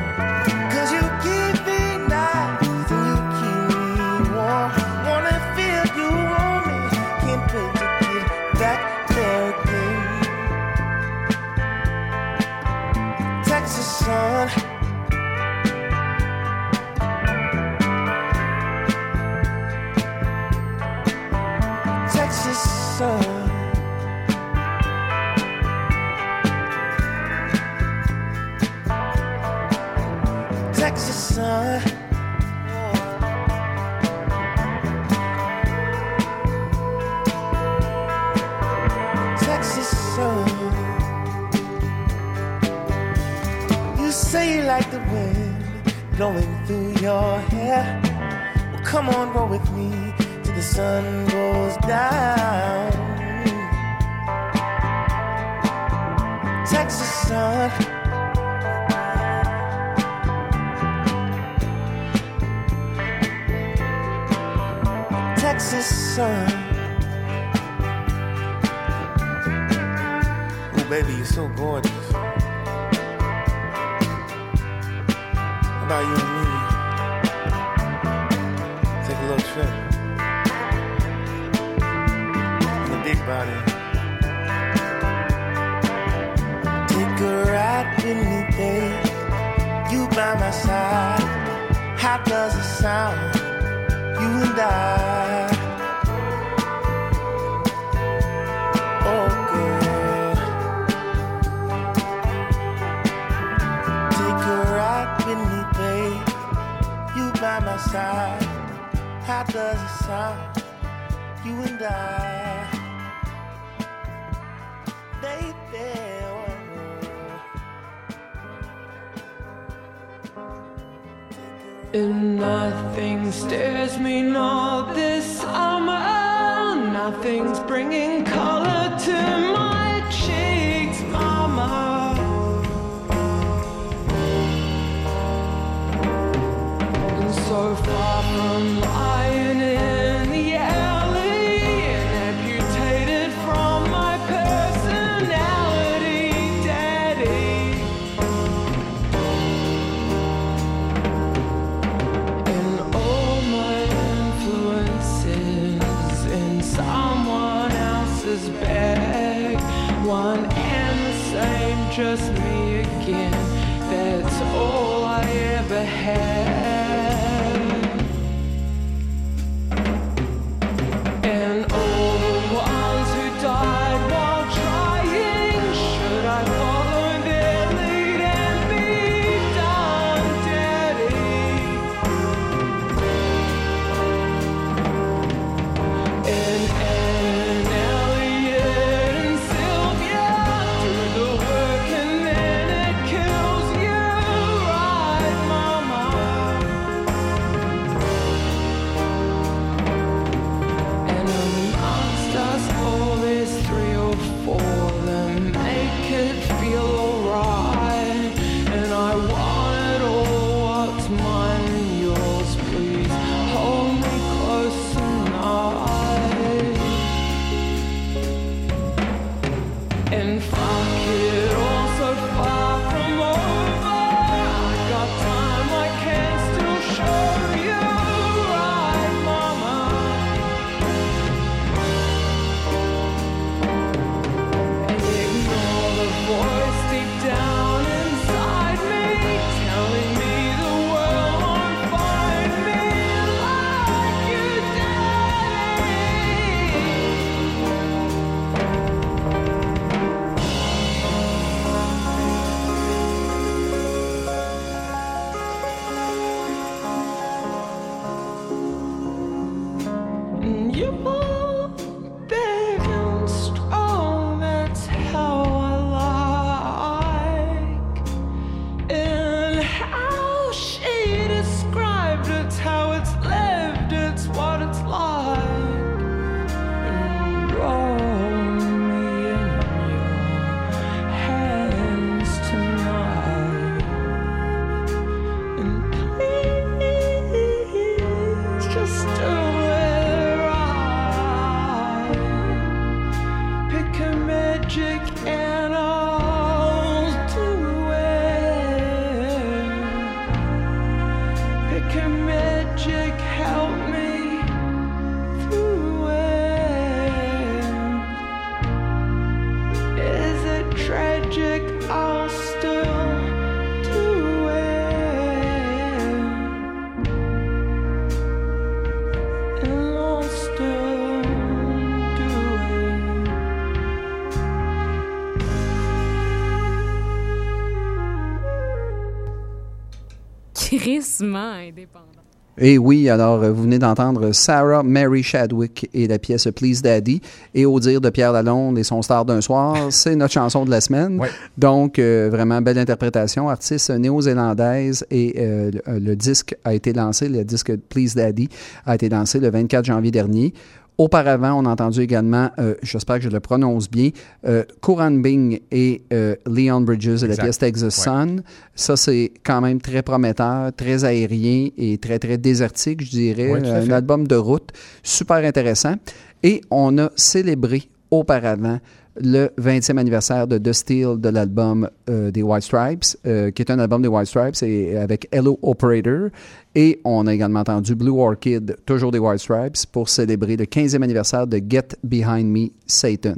Indépendant. Et oui, alors euh, vous venez d'entendre Sarah Mary Chadwick et la pièce Please Daddy. Et au dire de Pierre Lalonde et son star d'un soir, c'est notre chanson de la semaine. Donc, euh, vraiment belle interprétation. Artiste néo-zélandaise et euh, le, le disque a été lancé, le disque Please Daddy a été lancé le 24 janvier dernier. Auparavant, on a entendu également, euh, j'espère que je le prononce bien, euh, Coran Bing et euh, Leon Bridges et la pièce Texas Sun. Ça, c'est quand même très prometteur, très aérien et très, très désertique, je dirais. À un album de route super intéressant. Et on a célébré auparavant le 20e anniversaire de The Steel de l'album euh, des White Stripes, euh, qui est un album des White Stripes et avec Hello Operator. Et on a également entendu Blue Orchid, toujours des White Stripes, pour célébrer le 15e anniversaire de Get Behind Me, Satan.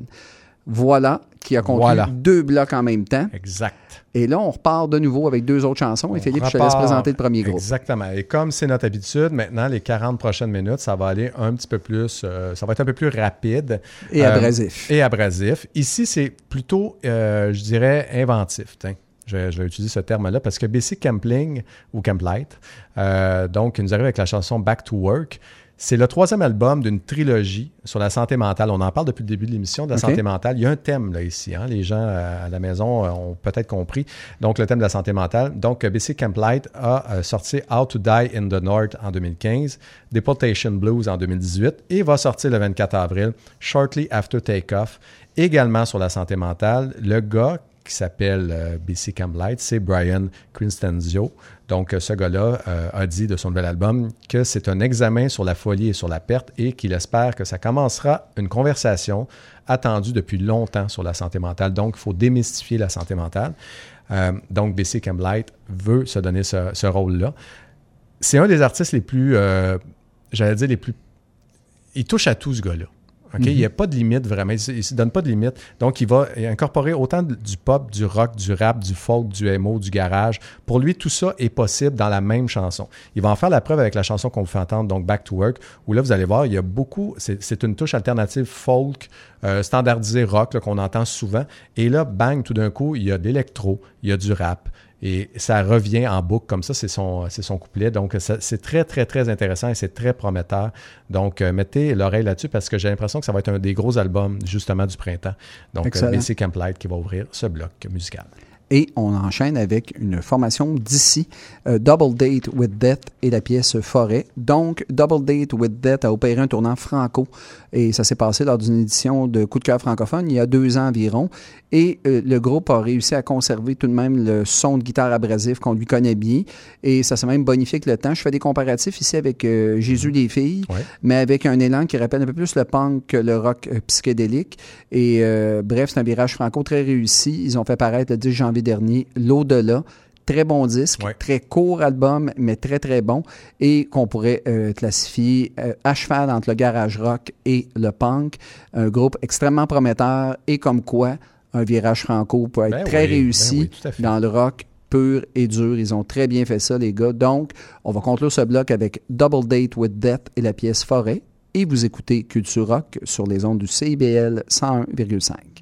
Voilà, qui a conclu Voilà. deux blocs en même temps. Exact. Et là, on repart de nouveau avec deux autres chansons. Et Philippe, je te laisse repart. présenter le premier groupe. Exactement. Et comme c'est notre habitude, maintenant, les 40 prochaines minutes, ça va aller un petit peu plus, euh, ça va être un peu plus rapide. Et Euh, abrasif. et abrasif. Ici, c'est plutôt, euh, je dirais, inventif. Tiens. Je vais, je vais utiliser ce terme-là parce que Basic Campling ou Camplight, donc, il nous arrive avec la chanson Back to Work. C'est le troisième album d'une trilogie sur la santé mentale. On en parle depuis le début de l'émission de la santé mentale. Il y a un thème là ici. hein. Les gens euh, à la maison euh, ont peut-être compris. Donc, le thème de la santé mentale. Donc, euh, Basic Camplight a sorti How to Die in the North en 2015, Deportation Blues en 2018 et va sortir le 24 avril, Shortly After Takeoff, également sur la santé mentale. Le gars qui s'appelle euh, BC Camplight, c'est Brian Crinstenzio. Donc, euh, ce gars-là euh, a dit de son nouvel album que c'est un examen sur la folie et sur la perte et qu'il espère que ça commencera une conversation attendue depuis longtemps sur la santé mentale. Donc, il faut démystifier la santé mentale. Donc, BC Camplight veut se donner ce, rôle-là. C'est un des artistes les plus, j'allais dire, les plus... Il touche à tout, ce gars-là. OK? Mhm. Il n'y a pas de limite vraiment. Il ne se donne pas de limite. Donc, il va incorporer autant du pop, du rock, du rap, du folk, du emo, du garage. Pour lui, tout ça est possible dans la même chanson. Il va en faire la preuve avec la chanson qu'on vous fait entendre, donc Back to Work, où là, vous allez voir, il y a beaucoup. C'est une touche alternative folk, euh, standardisée rock qu'on entend souvent. Et là, bang, tout d'un coup, il y a de l'électro, il y a du rap. Et ça revient en boucle comme ça, c'est son, couplet. Donc, c'est très, très, très intéressant et c'est très prometteur. Donc, euh, mettez l'oreille là-dessus parce que j'ai l'impression que ça va être un des gros albums, justement, du printemps. Donc, euh. BC Camplight qui va ouvrir ce bloc musical. Et on enchaîne avec une formation d'ici, euh, Double Date with Death et la pièce Forêt. Donc, Double Date with Death a opéré un tournant franco et ça s'est passé lors d'une édition de Coup de cœur francophone il y a deux ans environ. Et euh, le groupe a réussi à conserver tout de même le son de guitare abrasif qu'on lui connaît bien et ça s'est même bonifié avec le temps. Je fais des comparatifs ici avec euh, Jésus des filles, mais avec un élan qui rappelle un peu plus le punk que le rock psychédélique. Et bref, c'est un virage franco très réussi. Ils ont fait paraître le 10 janvier dernier L'au-delà. Très bon disque, très court album, mais très très bon, et qu'on pourrait euh, classifier euh, à cheval entre le garage rock et le punk. Un groupe extrêmement prometteur, et comme quoi un virage franco peut être Ben très oui, ben réussi oui, dans le rock pur et dur. Ils ont très bien fait ça, les gars. Donc, on va conclure ce bloc avec Double Date with Death et la pièce Forêt. Et vous écoutez Culture Rock sur les ondes du CIBL 101,5.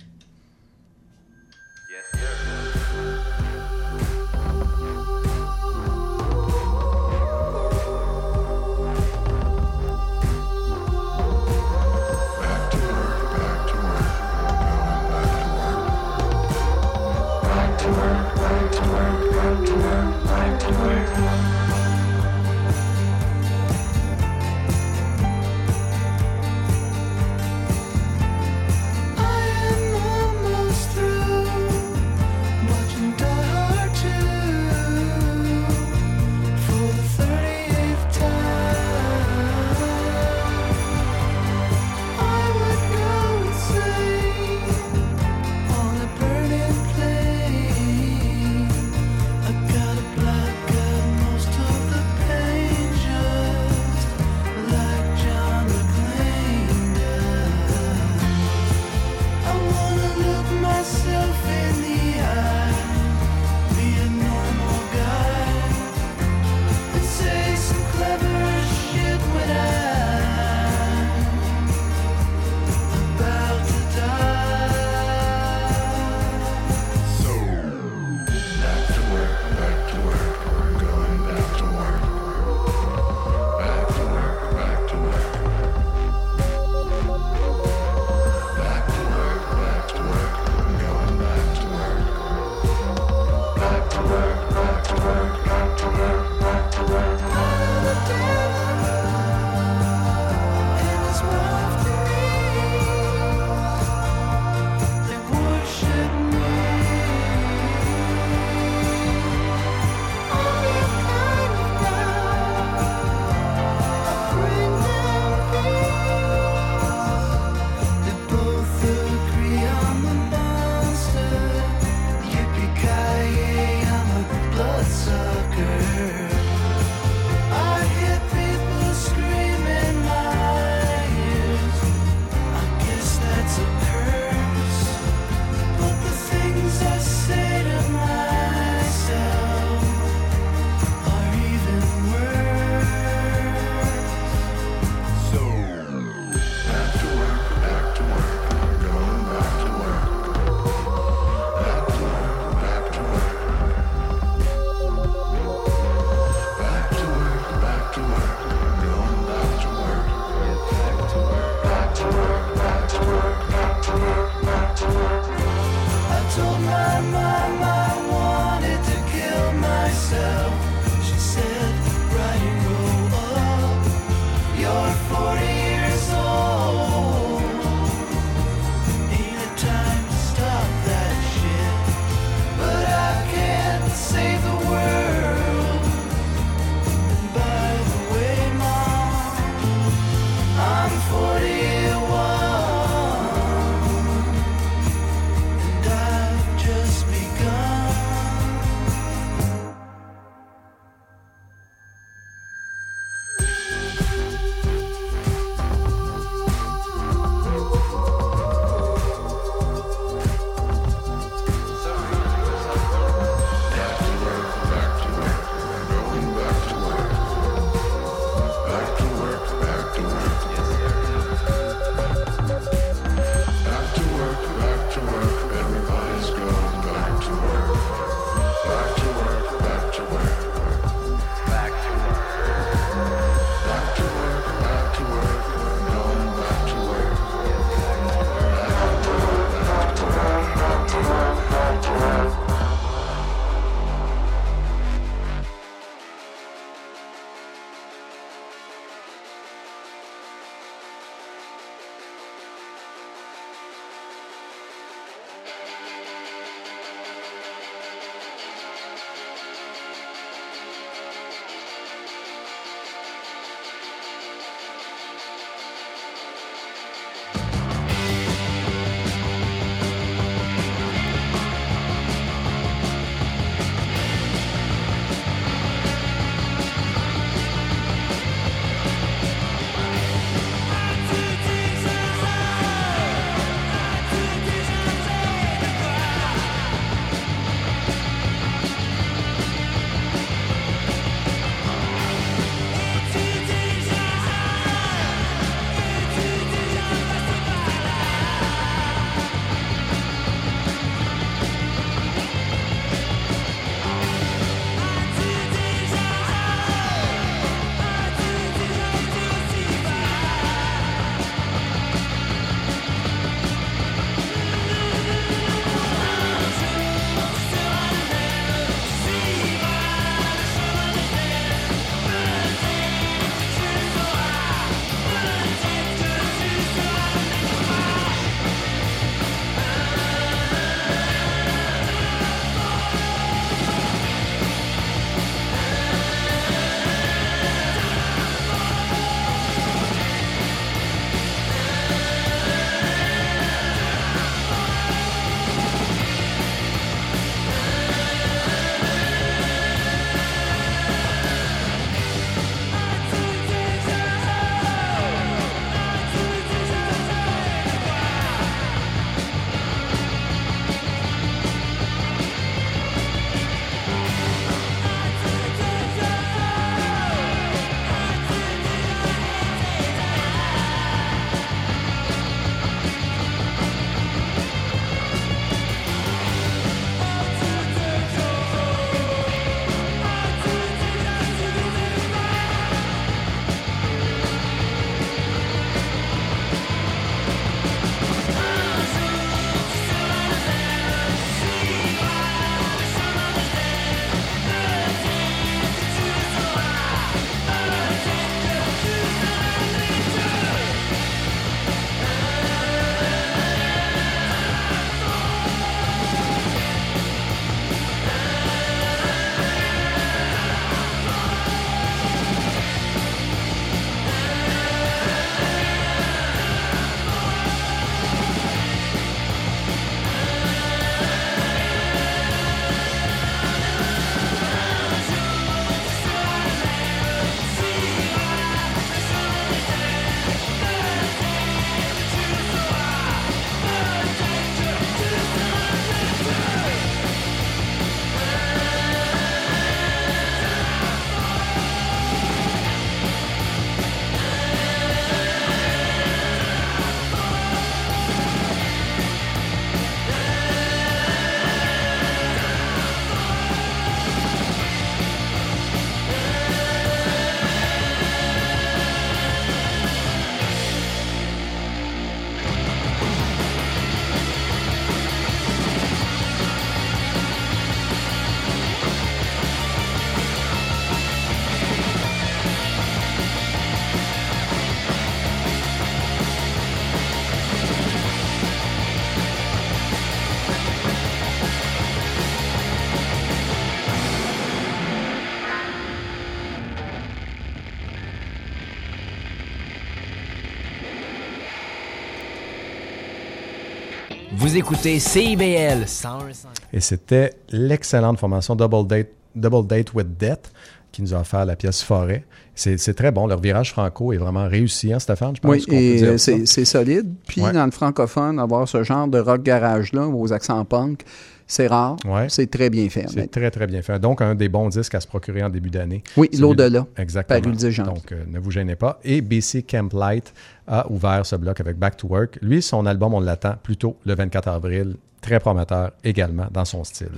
Vous écoutez CIBL 101.5. Et c'était l'excellente formation Double Date, Double Date with Death qui nous a offert la pièce Forêt. C'est très bon. Leur virage franco est vraiment réussi, hein, Stéphane? Je pense Oui, qu'on peut et dire ça. c'est c'est solide. Puis Ouais. dans le francophone, avoir ce genre de rock garage-là, aux accents punk, c'est rare. Ouais. C'est très bien fait. C'est très, très bien fait. Donc, un des bons disques à se procurer en début d'année. Oui, l'au-delà, Exactement. paru le 10 janvier. Donc, euh, ne vous gênez pas. Et BC Camp Light a ouvert ce bloc avec Back to Work. Lui, son album, on l'attend plutôt le 24 avril. Très prometteur également dans son style.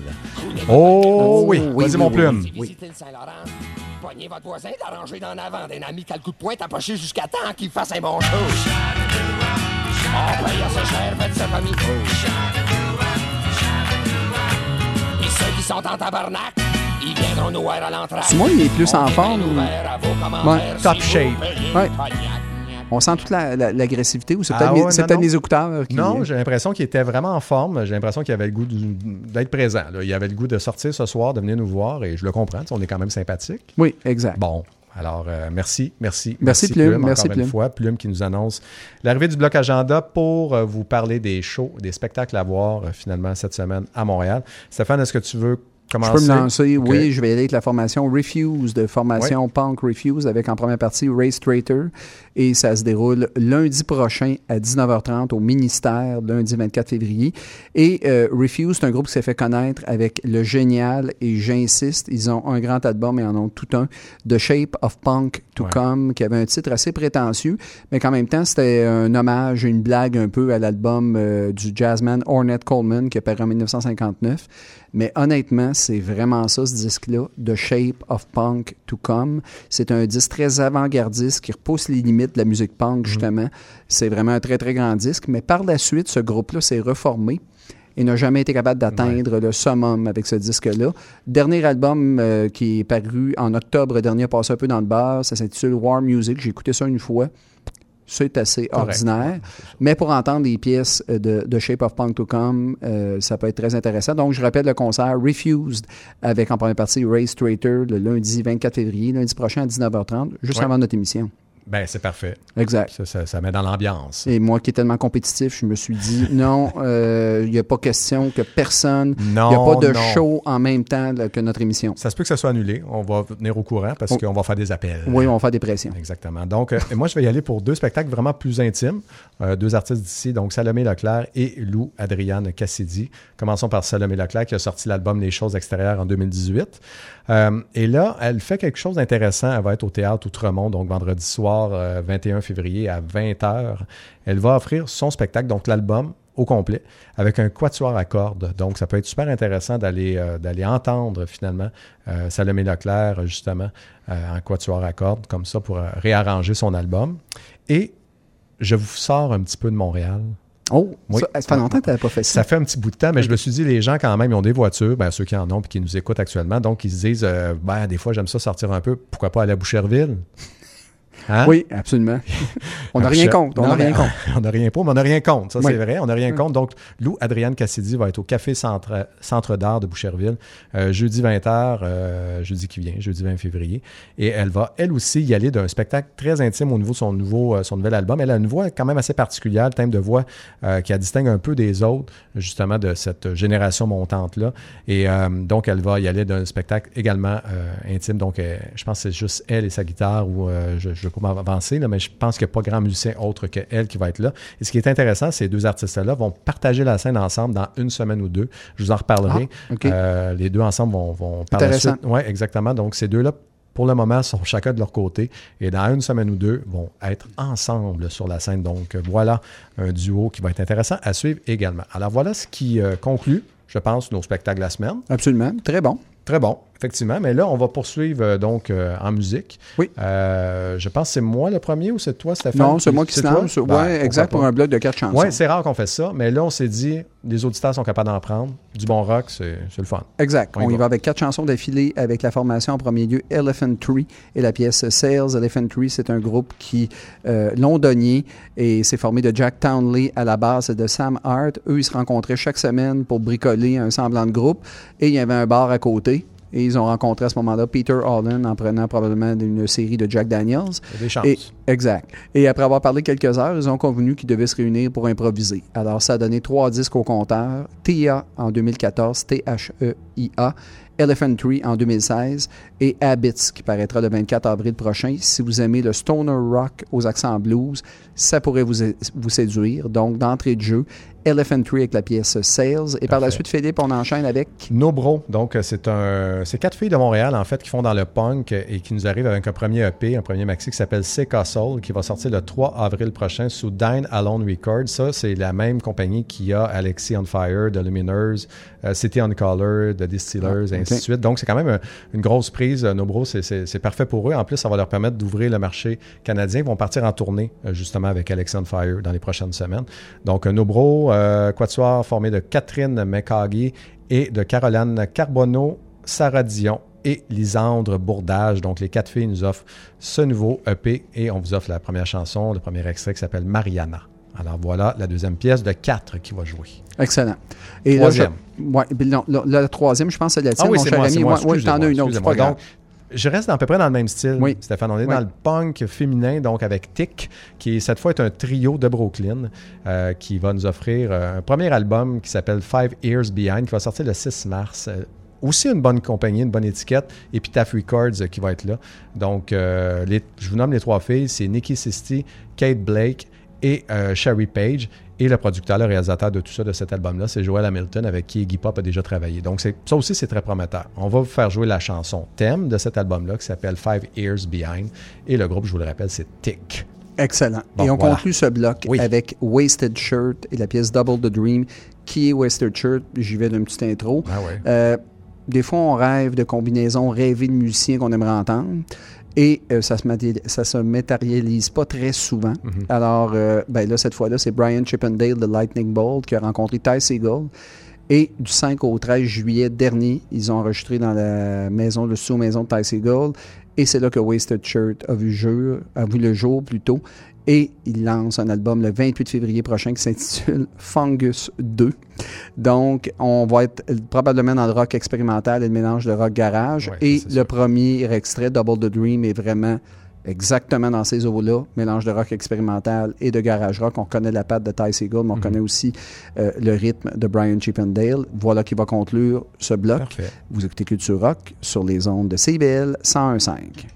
Oh, oui, vas-y mon plume. Visitez le Saint-Laurent. Pognez votre voisin d'arranger d'en avant d'un ami qui a le coup de poing approché jusqu'à temps qu'il fasse un bon show. On paye assez cher, faites ça famille. Ceux qui sont en tabarnak, ils viendront nous voir à l'entrée. Il est plus en forme. Ouais. Top shape. Ouais. On sent toute la- la- l'agressivité ou c'est Ah peut-être mes- ouais, mes écouteurs qui. Non, j'ai l'impression qu'il était vraiment en forme. J'ai l'impression qu'il avait le goût d'être présent. là. Il avait le goût de sortir ce soir, de venir nous voir et je le comprends. On est quand même sympathique. Oui, exact. Bon. Alors, euh, merci, merci. Merci, Plume, merci, encore une Plume. fois. Plume qui nous annonce l'arrivée du bloc agenda pour euh, vous parler des shows, des spectacles à voir euh, finalement cette semaine à Montréal. Stéphane, est-ce que tu veux Je commencer? peux me lancer, oui, je vais aller avec la formation Refuse, de formation Punk Refuse, avec en première partie Ray Strater. Et ça se déroule lundi prochain à 19h30 au ministère, lundi 24 février. Et euh, Refuse, c'est un groupe qui s'est fait connaître avec le génial, et j'insiste, ils ont un grand album et en ont tout un, The Shape of Punk to Ouais. Come, qui avait un titre assez prétentieux, mais qu'en même temps, c'était un hommage, une blague un peu à l'album euh, du jazzman Ornette Coleman qui est paru en 1959. Mais honnêtement, c'est vraiment ça, ce disque-là, The Shape of Punk to Come. C'est un disque très avant-gardiste qui repousse les limites de la musique punk, justement. C'est vraiment un très, très grand disque. Mais par la suite, ce groupe-là s'est reformé et n'a jamais été capable d'atteindre le summum avec ce disque-là. Dernier album euh, qui est paru en octobre dernier, passé un peu dans le bar, ça s'intitule War Music. J'ai écouté ça une fois. C'est assez Correct. ordinaire. Mais pour entendre les pièces euh, de, de Shape of Punk to Come, euh, ça peut être très intéressant. Donc, je rappelle le concert Refused avec en première partie Ray Strater le lundi 24 février, lundi prochain à 19h30, juste Ouais. avant notre émission. Ben, c'est parfait. Exact. Ça, ça- ça met dans l'ambiance. Et moi qui est tellement compétitif, je me suis dit non, euh, il n'y a pas question que personne, il n'y a pas de non. show en même temps là, que notre émission. Ça se peut que ça soit annulé. On va tenir au courant parce Oh. qu'on va faire des appels. Oui, on va faire des pressions. Exactement. Donc, euh, moi, je vais y aller pour deux spectacles vraiment plus intimes. Euh, deux artistes d'ici, donc Salomé Leclerc et Lou Adriane Cassidy. Commençons par Salomé Leclerc qui a sorti l'album Les choses extérieures en 2018. Euh, et là, elle fait quelque chose d'intéressant. Elle va être au théâtre Outremont, donc vendredi soir, euh, 21 février à 20h. Elle va offrir son spectacle, donc l'album au complet, avec un quatuor à cordes. Donc, ça peut être super intéressant d'aller euh, d'aller entendre finalement euh, Salomé Leclerc, justement, euh, en quatuor à cordes, comme ça, pour euh, réarranger son album. Et je vous sors un petit peu de Montréal. Oh, ça, ça fait longtemps que tu n'avais pas fait ça. Ça fait un petit bout de temps, mais je me suis dit, les gens, quand même, ils ont des voitures, ben, ceux qui en ont et qui nous écoutent actuellement, donc ils se disent, euh, ben, des fois, j'aime ça sortir un peu, pourquoi pas aller à Boucherville? Hein? Oui, absolument. on n'a rien contre. On n'a rien contre. On n'a rien pour, mais on n'a rien contre. Ça, Oui. c'est vrai. On n'a rien contre. Donc, Lou Adrienne Cassidy va être au Café Centre, Centre d'art de Boucherville, euh, jeudi 20h, euh, jeudi qui vient, jeudi 20 février. Et elle va, elle aussi, y aller d'un spectacle très intime au niveau de son, nouveau, euh, son nouvel album. Elle a une voix quand même assez particulière, le thème de voix qui la distingue un peu des autres, justement, de cette génération montante-là. Et donc, elle va y aller d'un spectacle également intime. Donc, je pense que c'est juste elle et sa guitare, ou euh, je ne veux pas m'avancer, mais je pense qu'il n'y a pas grand musicien autre qu'elle qui va être là. Et ce qui est intéressant, ces deux artistes-là vont partager la scène ensemble dans une semaine ou deux. Je vous en reparlerai. Ah. Euh, les deux ensemble vont, vont par Intéressant. Oui, exactement. Donc, ces deux-là, pour le moment, sont chacun de leur côté et dans une semaine ou deux, vont être ensemble sur la scène. Donc, voilà un duo qui va être intéressant à suivre également. Alors, voilà ce qui euh, conclut, je pense, nos spectacles de la semaine. Absolument. Très bon. Très bon, effectivement. Mais là, on va poursuivre euh, donc euh, en musique. Oui. Euh, je pense que c'est moi le premier ou c'est toi, Stéphane? Non, c'est moi qui se lance. Ben, Ouais, exact, pour un bloc de quatre chansons. Oui, c'est rare qu'on fait ça. Mais là, on s'est dit, les auditeurs sont capables d'en prendre. Du bon rock, c'est le fun. Exact. On y On y va. va avec quatre chansons d'affilée avec la formation en premier lieu Elephant Tree et la pièce Sales. Elephant Tree, c'est un groupe qui londonien et c'est formé de Jack Townley à la base et de Sam Hart. Eux, ils se rencontraient chaque semaine pour bricoler un semblant de groupe et il y avait un bar à côté. Et ils ont rencontré à ce moment-là Peter Holland en prenant probablement une série de Jack Daniels. Des chances. Et- exact. Et après avoir parlé quelques heures, ils ont convenu qu'ils devaient se réunir pour improviser. Alors, ça a donné trois disques au compteur. TIA en 2014, T-H-E-I-A. Elephant Tree en 2016 et Habits qui paraîtra le 24 avril prochain. Si vous aimez le stoner rock aux accents blues, ça pourrait vous, vous séduire. Donc, d'entrée de jeu, Elephant Tree avec la pièce Sales. Et par la suite, Philippe, on enchaîne avec No Bro, donc euh, c'est un, c'est quatre filles de Montréal en fait qui font dans le punk et qui nous arrivent avec un premier EP, un premier maxi qui s'appelle Seca Soul, qui va sortir le 3 avril prochain sous Dine Alone Records. Ça, c'est la même compagnie qui a Alexis on Fire, The Luminers, euh, City on Color, The Distillers, Ah, et ainsi de suite. Donc c'est quand même un- une grosse prise. Euh, No Bro, c'est, parfait pour eux. En plus, ça va leur permettre d'ouvrir le marché canadien. Ils vont partir en tournée euh, justement avec on Fire dans les prochaines semaines. Donc euh, No Bro, euh, Quatuor formé de Catherine McCaggy et de Caroline Carbonneau, Sarah Dion et Lisandre Bourdage. Donc, les quatre filles nous offrent ce nouveau EP et on vous offre la première chanson, le premier extrait qui s'appelle Mariana. Alors voilà la deuxième pièce de quatre qui va jouer. Excellent. Et Troisième. Là, je, ouais, puis non, la, la troisième, je pense, c'est la tienne, Ah oui, mon cher moi, ami. moi. Ouais, excusez-moi, t'en as une autre, pas grave. Donc, je reste à peu près dans le même style, Oui. Stéphane. On est Oui. dans le punk féminin, donc avec Tick, qui cette fois est un trio de Brooklyn, euh, qui va nous offrir euh, un premier album qui s'appelle Five Years Behind, qui va sortir le 6 mars. Euh, aussi une bonne compagnie, une bonne étiquette, Epitaph Records euh, qui va être là. Donc, les- je vous nomme les trois filles, c'est Nikki Sisti, Kate Blake et euh, Sherry Page. Et le producteur, le réalisateur de tout ça, de cet album-là, c'est Joel Hamilton, avec qui Iggy Pop a déjà travaillé. Donc, ça aussi, c'est très prometteur. On va vous faire jouer la chanson thème de cet album-là, qui s'appelle Five Years Behind. Et le groupe, je vous le rappelle, c'est Tick. Excellent. Bon, et on voilà. conclut ce bloc Oui. avec Wasted Shirt et la pièce Double the Dream. Qui est Wasted Shirt? J'y vais d'une petite intro. Ah ouais. Euh, des fois, on rêve de combinaisons rêvées de musiciens qu'on aimerait entendre. Et euh, ça se ça se matérialise pas très souvent. Mhm. Alors, euh, ben là, cette fois-là, c'est Brian Chippendale de Lightning Bolt qui a rencontré Ty Segall. Et du 5 au 13 juillet dernier, ils ont enregistré dans la maison, le sous-maison de Ty Segall. Et c'est là que Wasted Shirt a vu, jour, a vu le jour plutôt. Et il lance un album le 28 février prochain qui s'intitule Fungus 2. Donc, on va être probablement dans le rock expérimental et le mélange de rock garage. Ouais, et le premier extrait, Double the Dream, est vraiment exactement dans ces eaux-là, mélange de rock expérimental et de garage rock. On connaît la patte de Ty Segall, mais on Mhm. connaît aussi euh, le rythme de Brian Chippendale. Voilà qui va conclure ce bloc. Parfait. Vous écoutez Culture Rock sur les ondes de CBL 101.5.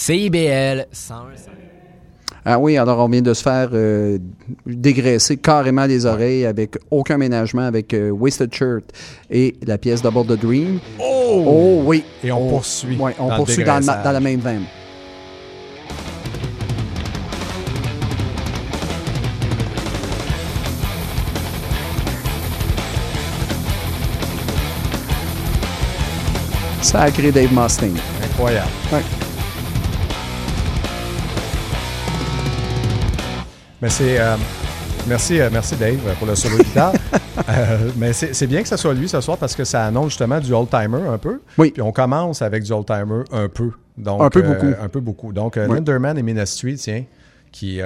CIBL 101.5. Ah oui, alors on vient de se faire euh, dégraisser carrément les oreilles avec aucun ménagement avec euh, Wasted Shirt et la pièce Double the Dream. Oh! oui. Et on Oh, poursuit ouais, on dans le poursuit dans, dans la même veine. Sacré Dave Mustaine. Incroyable. Ouais. Mais c'est. euh, merci, euh, merci Dave pour le solo de guitare. Euh, mais c'est bien que ce soit lui ce soir parce que ça annonce justement du old-timer un peu. Oui. Puis on commence avec du old-timer un peu. Donc, Un peu beaucoup. Un peu beaucoup. Donc, Oui. Linderman et Ministry, tiens, qui,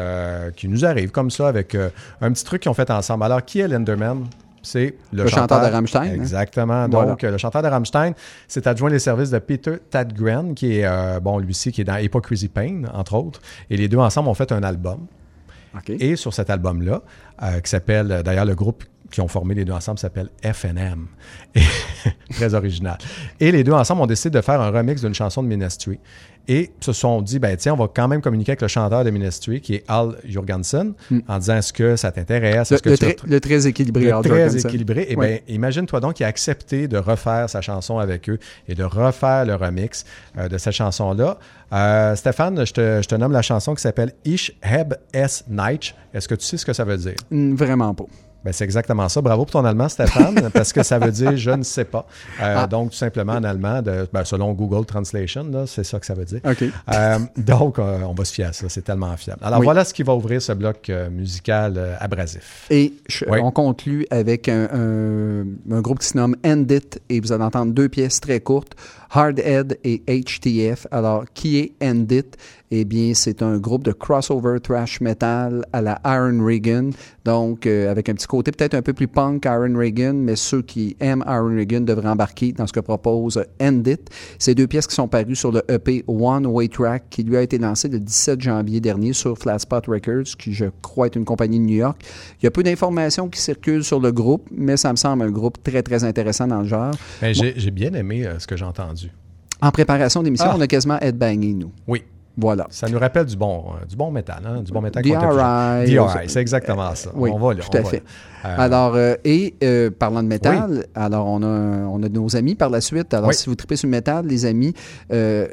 qui nous arrivent comme ça avec un petit truc qu'ils ont fait ensemble. Alors, qui est Linderman? C'est le, Le chanteur de Rammstein, hein? Exactement. Donc, le chanteur de Rammstein s'est adjoint les services de Peter Tadgren, qui est, euh, bon, lui-ci, qui est dans Hypocrisy Pain, entre autres. Et les deux ensemble ont fait un album. Et sur cet album-là, euh, qui s'appelle, euh, d'ailleurs, le groupe qui ont formé les deux ensemble s'appelle FNM. Et- Très original. Et les deux ensemble ont décidé de faire un remix d'une chanson de Ministry. Et se sont dit, ben tiens, on va quand même communiquer avec le chanteur de Ministry, qui est Al Jorgensen, en disant est-ce que ça t'intéresse? Le, le très, le très équilibré. le Al très Jorgensen. équilibré. Eh Oui. bien, imagine-toi donc qu'il a accepté de refaire sa chanson avec eux et de refaire le remix euh, de cette chanson-là. Euh, Stéphane, je te, je te nomme la chanson qui s'appelle Ish Heb Es Neich. Est-ce que tu sais ce que ça veut dire? Mm, Vraiment pas. Ben, c'est exactement ça. Bravo pour ton allemand, Stéphane, parce que ça veut dire je ne sais pas. Euh, Ah. Donc, tout simplement en allemand, de- ben, selon Google Translation, c'est ça que ça veut dire. Euh, donc, euh, on va se fier à ça. C'est tellement fiable. Alors, Oui. voilà ce qui va ouvrir ce bloc musical abrasif. Et je- Oui. on conclut avec un, un- un groupe qui se nomme End It et vous allez entendre deux pièces très courtes, Hard Head et HTF. Alors, qui est End It? Eh bien, c'est un groupe de crossover thrash metal à la Iron Reagan. Donc, euh, avec un petit côté peut-être un peu plus punk Iron Reagan, mais ceux qui aiment Iron Reagan devraient embarquer dans ce que propose End It. Ces deux pièces qui sont parues sur le EP One Way Track qui lui a été lancé le 17 janvier dernier sur Flatspot Records, qui je crois est une compagnie de New York. Il y a peu d'informations qui circulent sur le groupe, mais ça me semble un groupe très, très intéressant dans le genre. Ben, j'ai bien aimé euh, ce que j'ai entendu. en préparation d'émission, Ah. on a quasiment headbangé, nous. Oui. Voilà. Ça nous rappelle du bon, euh, du bon métal, hein? Du bon métal DRI. DRI, c'est exactement ça. Oui, on va là. tout on à va fait. Euh, Alors, euh, et euh, parlant de métal, alors on a, on a nos amis par la suite. Alors, Oui. si vous tripez sur le métal, les amis,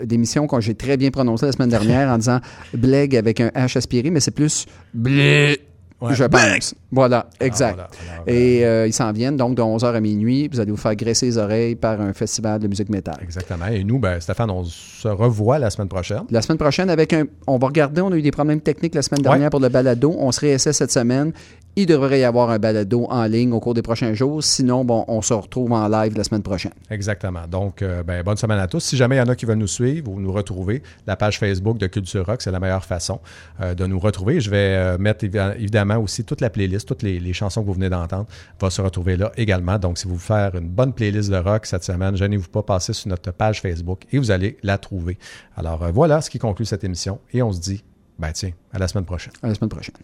d'émission que j'ai très bien prononcée la semaine dernière en disant Bleg avec un H aspiré, mais c'est plus Blé. Ouais. Je pense. Voilà, exact. voilà. Alors, Et euh, ils s'en viennent donc de 11h à minuit. Vous allez vous faire graisser les oreilles par un festival de musique métal. Exactement. Et nous, ben, Stéphane, on se revoit la semaine prochaine. La semaine prochaine, avec un. On va regarder, on a eu des problèmes techniques la semaine dernière pour le balado. On se réessaie cette semaine. Il devrait y avoir un balado en ligne au cours des prochains jours. Sinon, bon, on se retrouve en live la semaine prochaine. Exactement. Donc, euh, ben, bonne semaine à tous. Si jamais il y en a qui veulent nous suivre ou nous retrouver, la page Facebook de Culture Rock, c'est la meilleure façon euh, de nous retrouver. Je vais euh, mettre évi- évidemment aussi toute la playlist, toutes les, les chansons que vous venez d'entendre, va se retrouver là également. Donc, si vous voulez faire une bonne playlist de rock cette semaine, gênez-vous pas, passez sur notre page Facebook et vous allez la trouver. Alors, voilà ce qui conclut cette émission et on se dit, ben tiens, à la semaine prochaine. À la semaine prochaine.